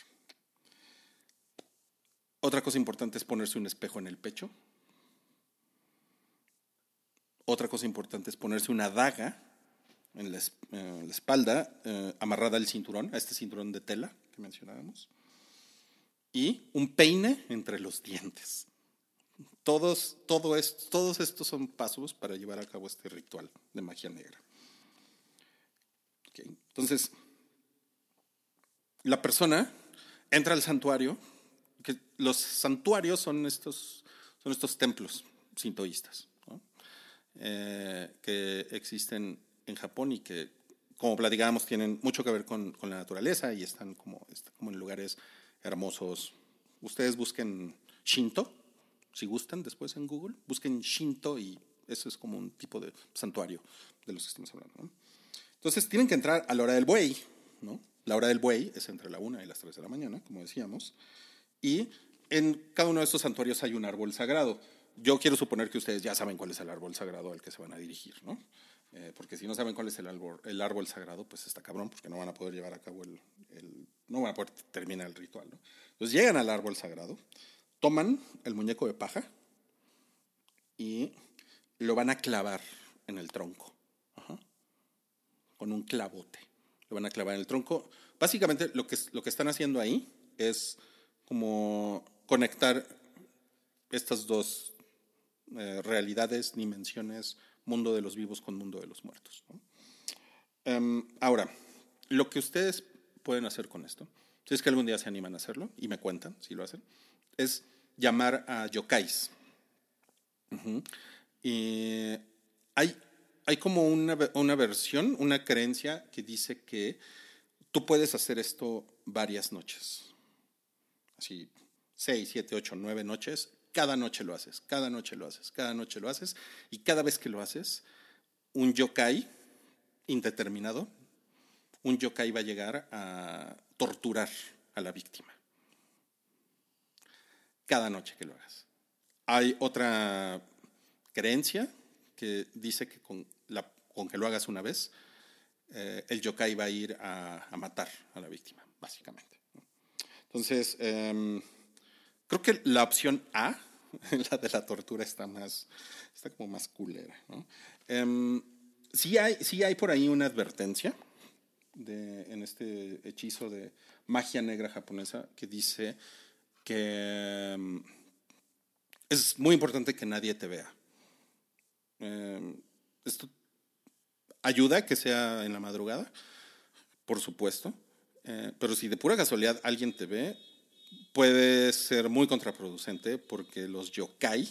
Otra cosa importante es ponerse un espejo en el pecho. Otra cosa importante es ponerse una daga en la, eh, espalda, eh, amarrada al cinturón, a este cinturón de tela que mencionábamos. Y un peine entre los dientes. Todos, todo es- todos estos son pasos para llevar a cabo este ritual de magia negra. Entonces, la persona entra al santuario, que los santuarios son estos, son estos templos sintoístas ¿no? Eh, que existen en Japón y que, como platicábamos, tienen mucho que ver con, con la naturaleza y están como, están como en lugares hermosos. Ustedes busquen Shinto, si gustan, después en Google, busquen Shinto y eso es como un tipo de santuario de los que estamos hablando. ¿no? Entonces tienen que entrar a la hora del buey, ¿no? La hora del buey es entre la una y las 3 de la mañana, como decíamos. Y en cada uno de estos santuarios hay un árbol sagrado. Yo quiero suponer que ustedes ya saben cuál es el árbol sagrado al que se van a dirigir, ¿no? Eh, porque si no saben cuál es el árbol, el árbol sagrado, pues está cabrón, porque no van a poder llevar a cabo el, el- no van a poder terminar el ritual, ¿no? Entonces llegan al árbol sagrado, toman el muñeco de paja y lo van a clavar en el tronco. Ajá con un clavote. Lo van a clavar en el tronco. Básicamente lo que, lo que están haciendo ahí es como conectar estas dos eh, realidades, dimensiones, mundo de los vivos con mundo de los muertos. Em, ahora, lo que ustedes pueden hacer con esto, si es que algún día se animan a hacerlo y me cuentan si lo hacen, es llamar a yokais. Y hay, hay como una, una versión, una creencia que dice que tú puedes hacer esto varias noches. Así, seis, siete, ocho, nueve noches. Cada noche lo haces, cada noche lo haces, cada noche lo haces. Y cada vez que lo haces, un yokai indeterminado, un yokai va a llegar a torturar a la víctima. Cada noche que lo hagas. Hay otra creencia que dice que con, que lo hagas una vez, eh, el yokai va a ir a matar a la víctima, básicamente. Entonces, em, creo que la opción A, la de la tortura, está más, está como más culera. ¿no? Em, sí, hay, sí hay por ahí una advertencia de, en este hechizo de magia negra japonesa que dice que em, es muy importante que nadie te vea. Esto ayuda a que sea en la madrugada, por supuesto, eh, pero si de pura casualidad alguien te ve, puede ser muy contraproducente porque los yokai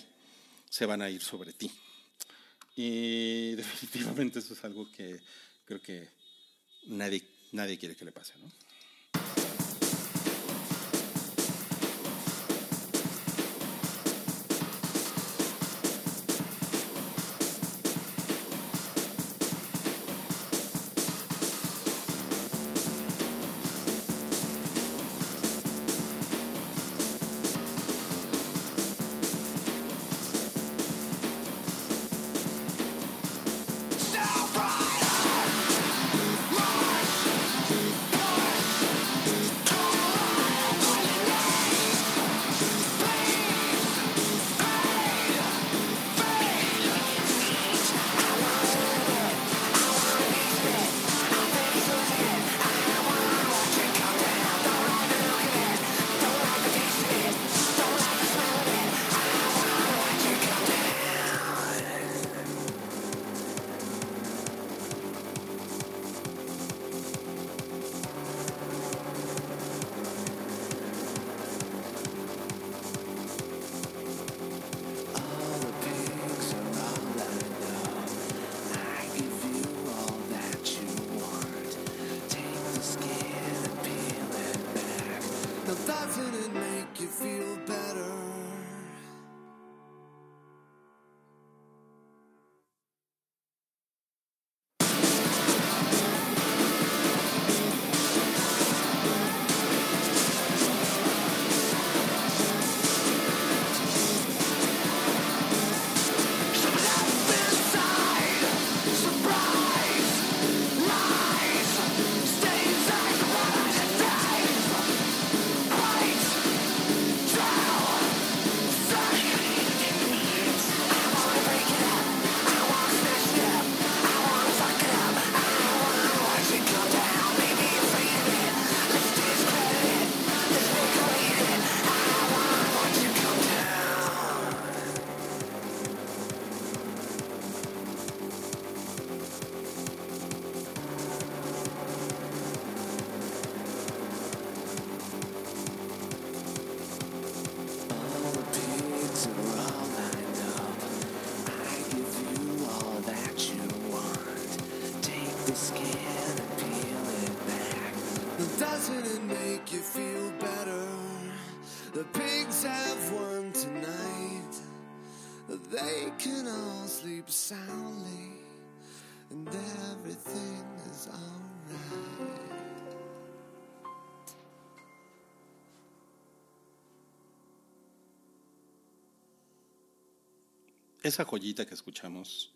se van a ir sobre ti. Y definitivamente eso es algo que creo que nadie, nadie quiere que le pase, ¿no? Esa joyita que escuchamos,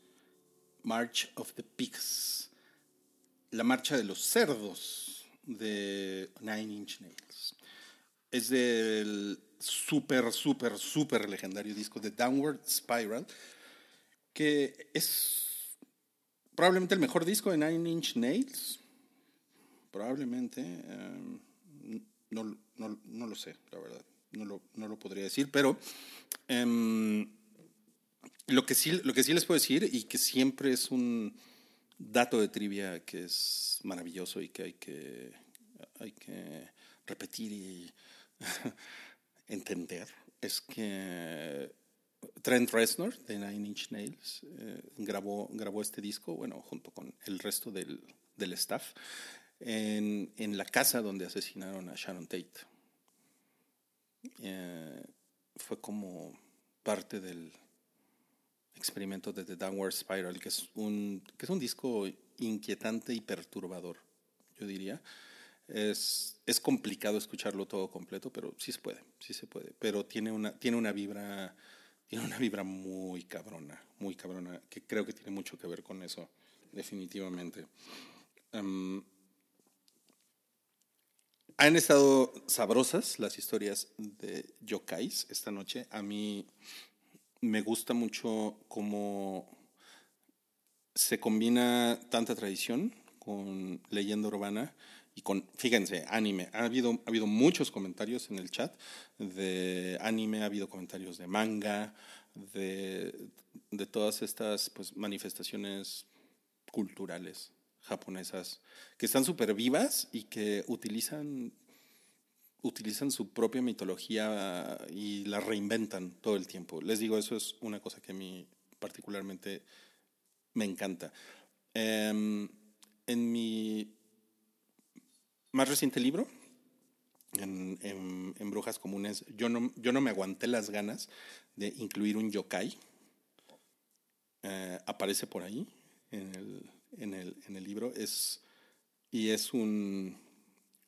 March of the Pigs, la marcha de los cerdos de Nine Inch Nails. Es del súper, súper, súper legendario disco de Downward Spiral, que es probablemente el mejor disco de Nine Inch Nails. Probablemente. eh, no, no- no lo sé, la verdad. No lo, no lo podría decir, pero em, lo, que sí, lo que sí les puedo decir, y que siempre es un dato de trivia que es maravilloso y que hay que, hay que repetir y entender, es que Trent Reznor de Nine Inch Nails eh, grabó, grabó este disco, bueno, junto con el resto del, del staff, en, en la casa donde asesinaron a Sharon Tate. Eh, fue como parte del experimento de The Downward Spiral, que es un, que es un disco inquietante y perturbador, yo diría. Es, es complicado escucharlo todo completo, pero sí se puede, sí se puede. Pero tiene una, tiene una vibra, tiene una vibra muy cabrona, muy cabrona, que creo que tiene mucho que ver con eso, definitivamente. Em, han estado sabrosas las historias de yokais esta noche. A mí me gusta mucho cómo se combina tanta tradición con leyenda urbana y con, fíjense, anime. Ha habido, ha habido muchos comentarios en el chat de anime, ha habido comentarios de manga, de, de todas estas pues, manifestaciones culturales japonesas que están súper vivas y que utilizan utilizan su propia mitología y la reinventan todo el tiempo. Les digo, eso es una cosa que a mí particularmente me encanta. Em, en mi más reciente libro, en, en- Brujas Comunes, yo no, yo no me aguanté las ganas de incluir un yokai. Eh, aparece por ahí en el, en el, en el libro. Es, y es un.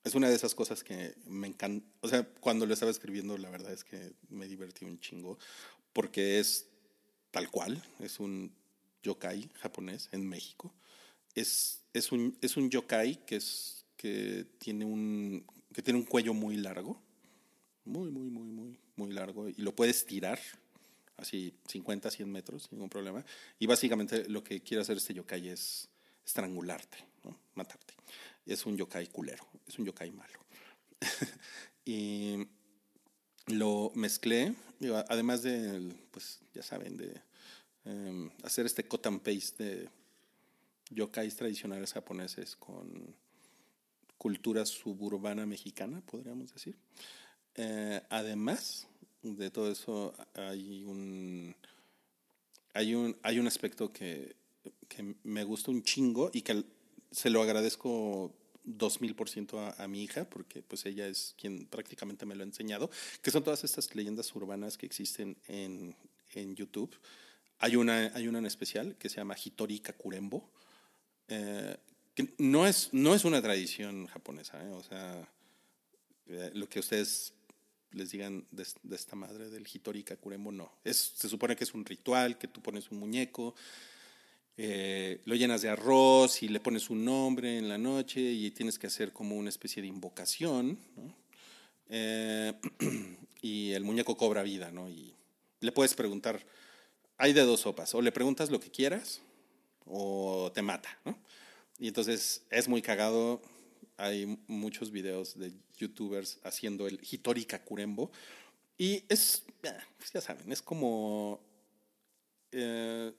Es una de esas cosas que me encanta. O sea, cuando lo estaba escribiendo, la verdad es que me divertí un chingo. Porque es tal cual. Es un yokai japonés en México. Es, es, un, es un yokai que, es, que, tiene un, que tiene un cuello muy largo. Muy, muy, muy, muy, muy largo. Y lo puedes tirar así 50, 100 metros, sin ningún problema. Y básicamente lo que quiere hacer este yokai es estrangularte, ¿no? matarte. Es un yokai culero, es un yokai malo. y lo mezclé, además de, pues ya saben, de em, hacer este cut and paste de yokais tradicionales japoneses con cultura suburbana mexicana, podríamos decir. Eh, además de todo eso, hay un, hay un, hay un aspecto que, que me gusta un chingo y que se lo agradezco dos mil por ciento a, mi hija, porque pues ella es quien prácticamente me lo ha enseñado, que son todas estas leyendas urbanas que existen en, en YouTube. Hay una, hay una en especial que se llama Hitori Kakurembo, eh, que no es, no es una tradición japonesa, ¿eh? o sea, eh, lo que ustedes les digan de, de esta madre del Hitori Kakurembo, no. Es, se supone que es un ritual, que tú pones un muñeco, eh, lo llenas de arroz y le pones un nombre en la noche y tienes que hacer como una especie de invocación, ¿no? Eh, y el muñeco cobra vida, ¿no? Y le puedes preguntar, hay de dos sopas, o le preguntas lo que quieras o te mata, ¿no? Y entonces es muy cagado, hay muchos videos de youtubers haciendo el Hitori Kakurembo y es, ya saben, es como... eh,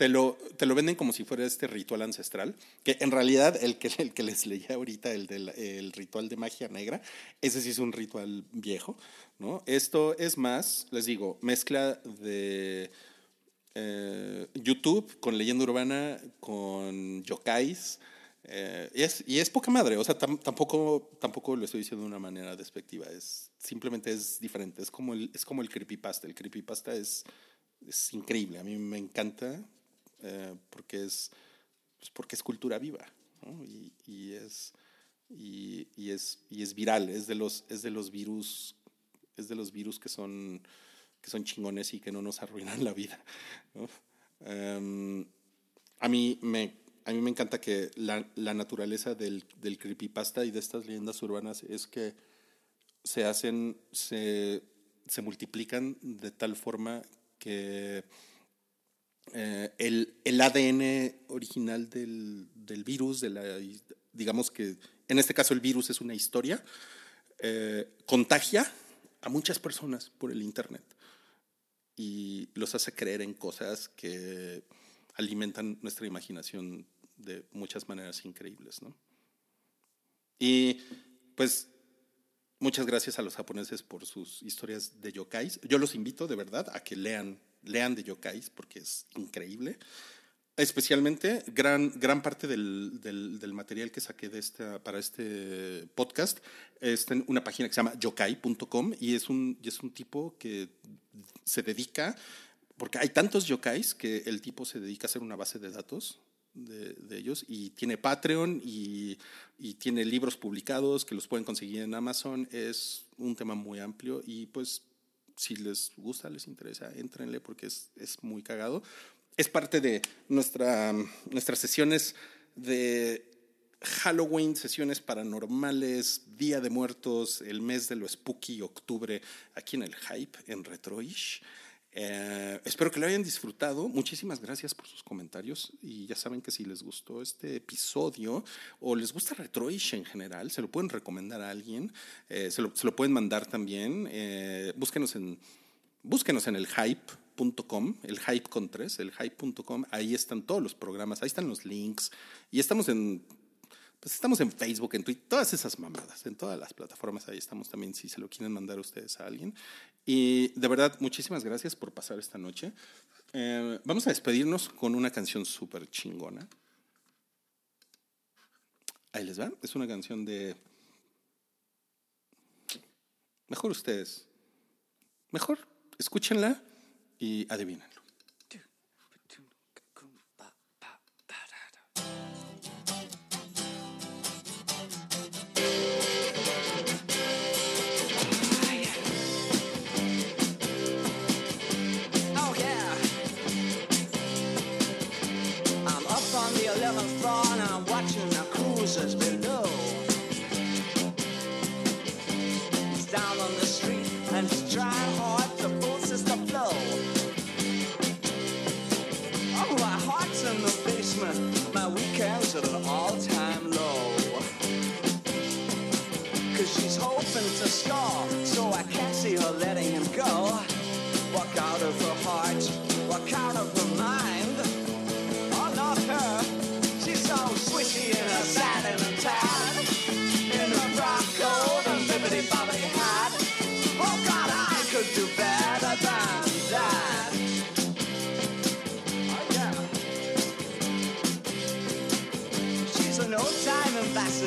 te lo, te lo venden como si fuera este ritual ancestral, que en realidad el que, el que les leía ahorita, el del el ritual de magia negra, ese sí es un ritual viejo, ¿no? Esto es más, les digo, mezcla de eh, YouTube con leyenda urbana, con yokais, eh, y, es, y es poca madre, o sea, tam- tampoco, tampoco lo estoy diciendo de una manera despectiva, es, simplemente es diferente, es como el, es como el creepypasta, el creepypasta es, es increíble, a mí me encanta eh, porque, es, pues porque es cultura viva, ¿no? y, y es, y, y es, y es viral, es de los, es de los virus, es de los virus que son, que son chingones y que no nos arruinan la vida. ¿no? Em, a, mí me, a mí me encanta que la, la naturaleza del, del creepypasta y de estas leyendas urbanas es que se hacen, se, se multiplican de tal forma que eh, el, el ADN original del, del virus, de la, digamos que en este caso el virus es una historia, eh, contagia a muchas personas por el Internet y los hace creer en cosas que alimentan nuestra imaginación de muchas maneras increíbles. ¿no? Y pues muchas gracias a los japoneses por sus historias de yokais. Yo los invito de verdad a que lean, lean de yokais porque es increíble. Especialmente, gran, gran parte del, del, material que saqué de esta, para este podcast está en una página que se llama yokai.com y es un, y es un tipo que se dedica, porque hay tantos yokais que el tipo se dedica a hacer una base de datos de, ellos y tiene Patreon y tiene libros publicados que los pueden conseguir en Amazon. Es un tema muy amplio y pues si les gusta, les interesa, entrenle porque es, es muy cagado. Es parte de nuestra, nuestras sesiones de Halloween, sesiones paranormales, Día de Muertos, el mes de lo spooky, octubre, aquí en el Hype, en Retroish. Eh, espero que lo hayan disfrutado. Muchísimas gracias por sus comentarios. Y ya saben que si les gustó este episodio o les gusta Retroish en general, se lo pueden recomendar a alguien. Eh, se, lo, se, lo, pueden mandar también. Eh, búsquenos en, búsquenos en el hype.com, el hype con tres, el hype.com. Ahí están todos los programas, ahí están los links. Y estamos en pues estamos en Facebook, en Twitter, todas esas mamadas, en todas las plataformas, ahí estamos también si se lo quieren mandar ustedes a alguien. Y de verdad, muchísimas gracias por pasar esta noche. Eh, vamos a despedirnos con una canción súper chingona. Ahí les va. Es una canción de... Mejor ustedes. Mejor escúchenla y adivínenlo.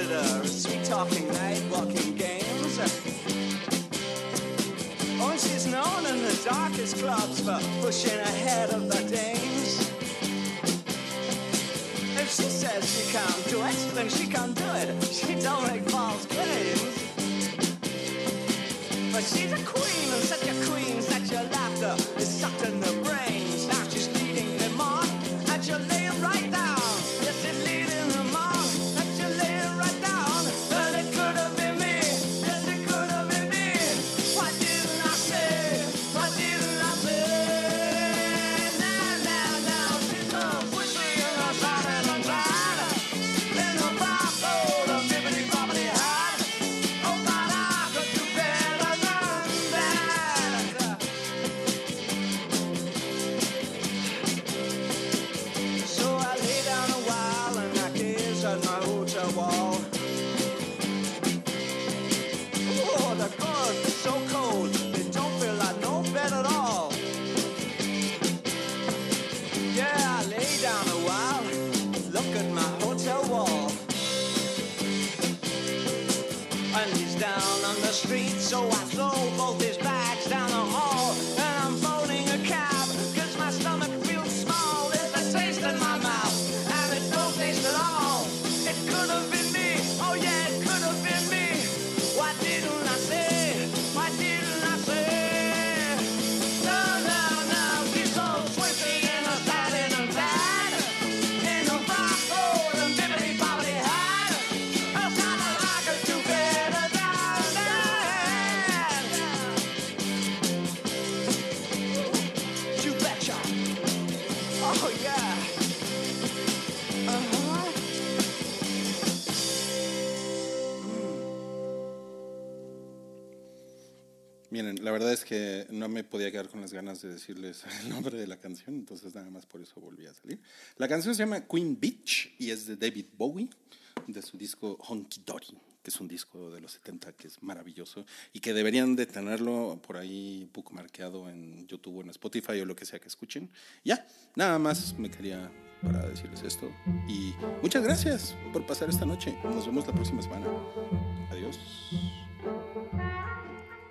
Ambassador, sweet talking night walking games. Oh, she's known in the darkest clubs for pushing ahead of the dames. If she says she can't do it, then she can't do it. She don't make false claims. But she's a queen, and such no me podía quedar con las ganas de decirles el nombre de la canción, entonces nada más por eso volví a salir. La canción se llama Queen Beach y es de David Bowie, de su disco Honky Dory, que es un disco de los 70 que es maravilloso y que deberían de tenerlo por ahí bookmarkeado en YouTube o en Spotify o lo que sea que escuchen. Ya, nada más me quería para decirles esto y muchas gracias por pasar esta noche. Nos vemos la próxima semana. Adiós.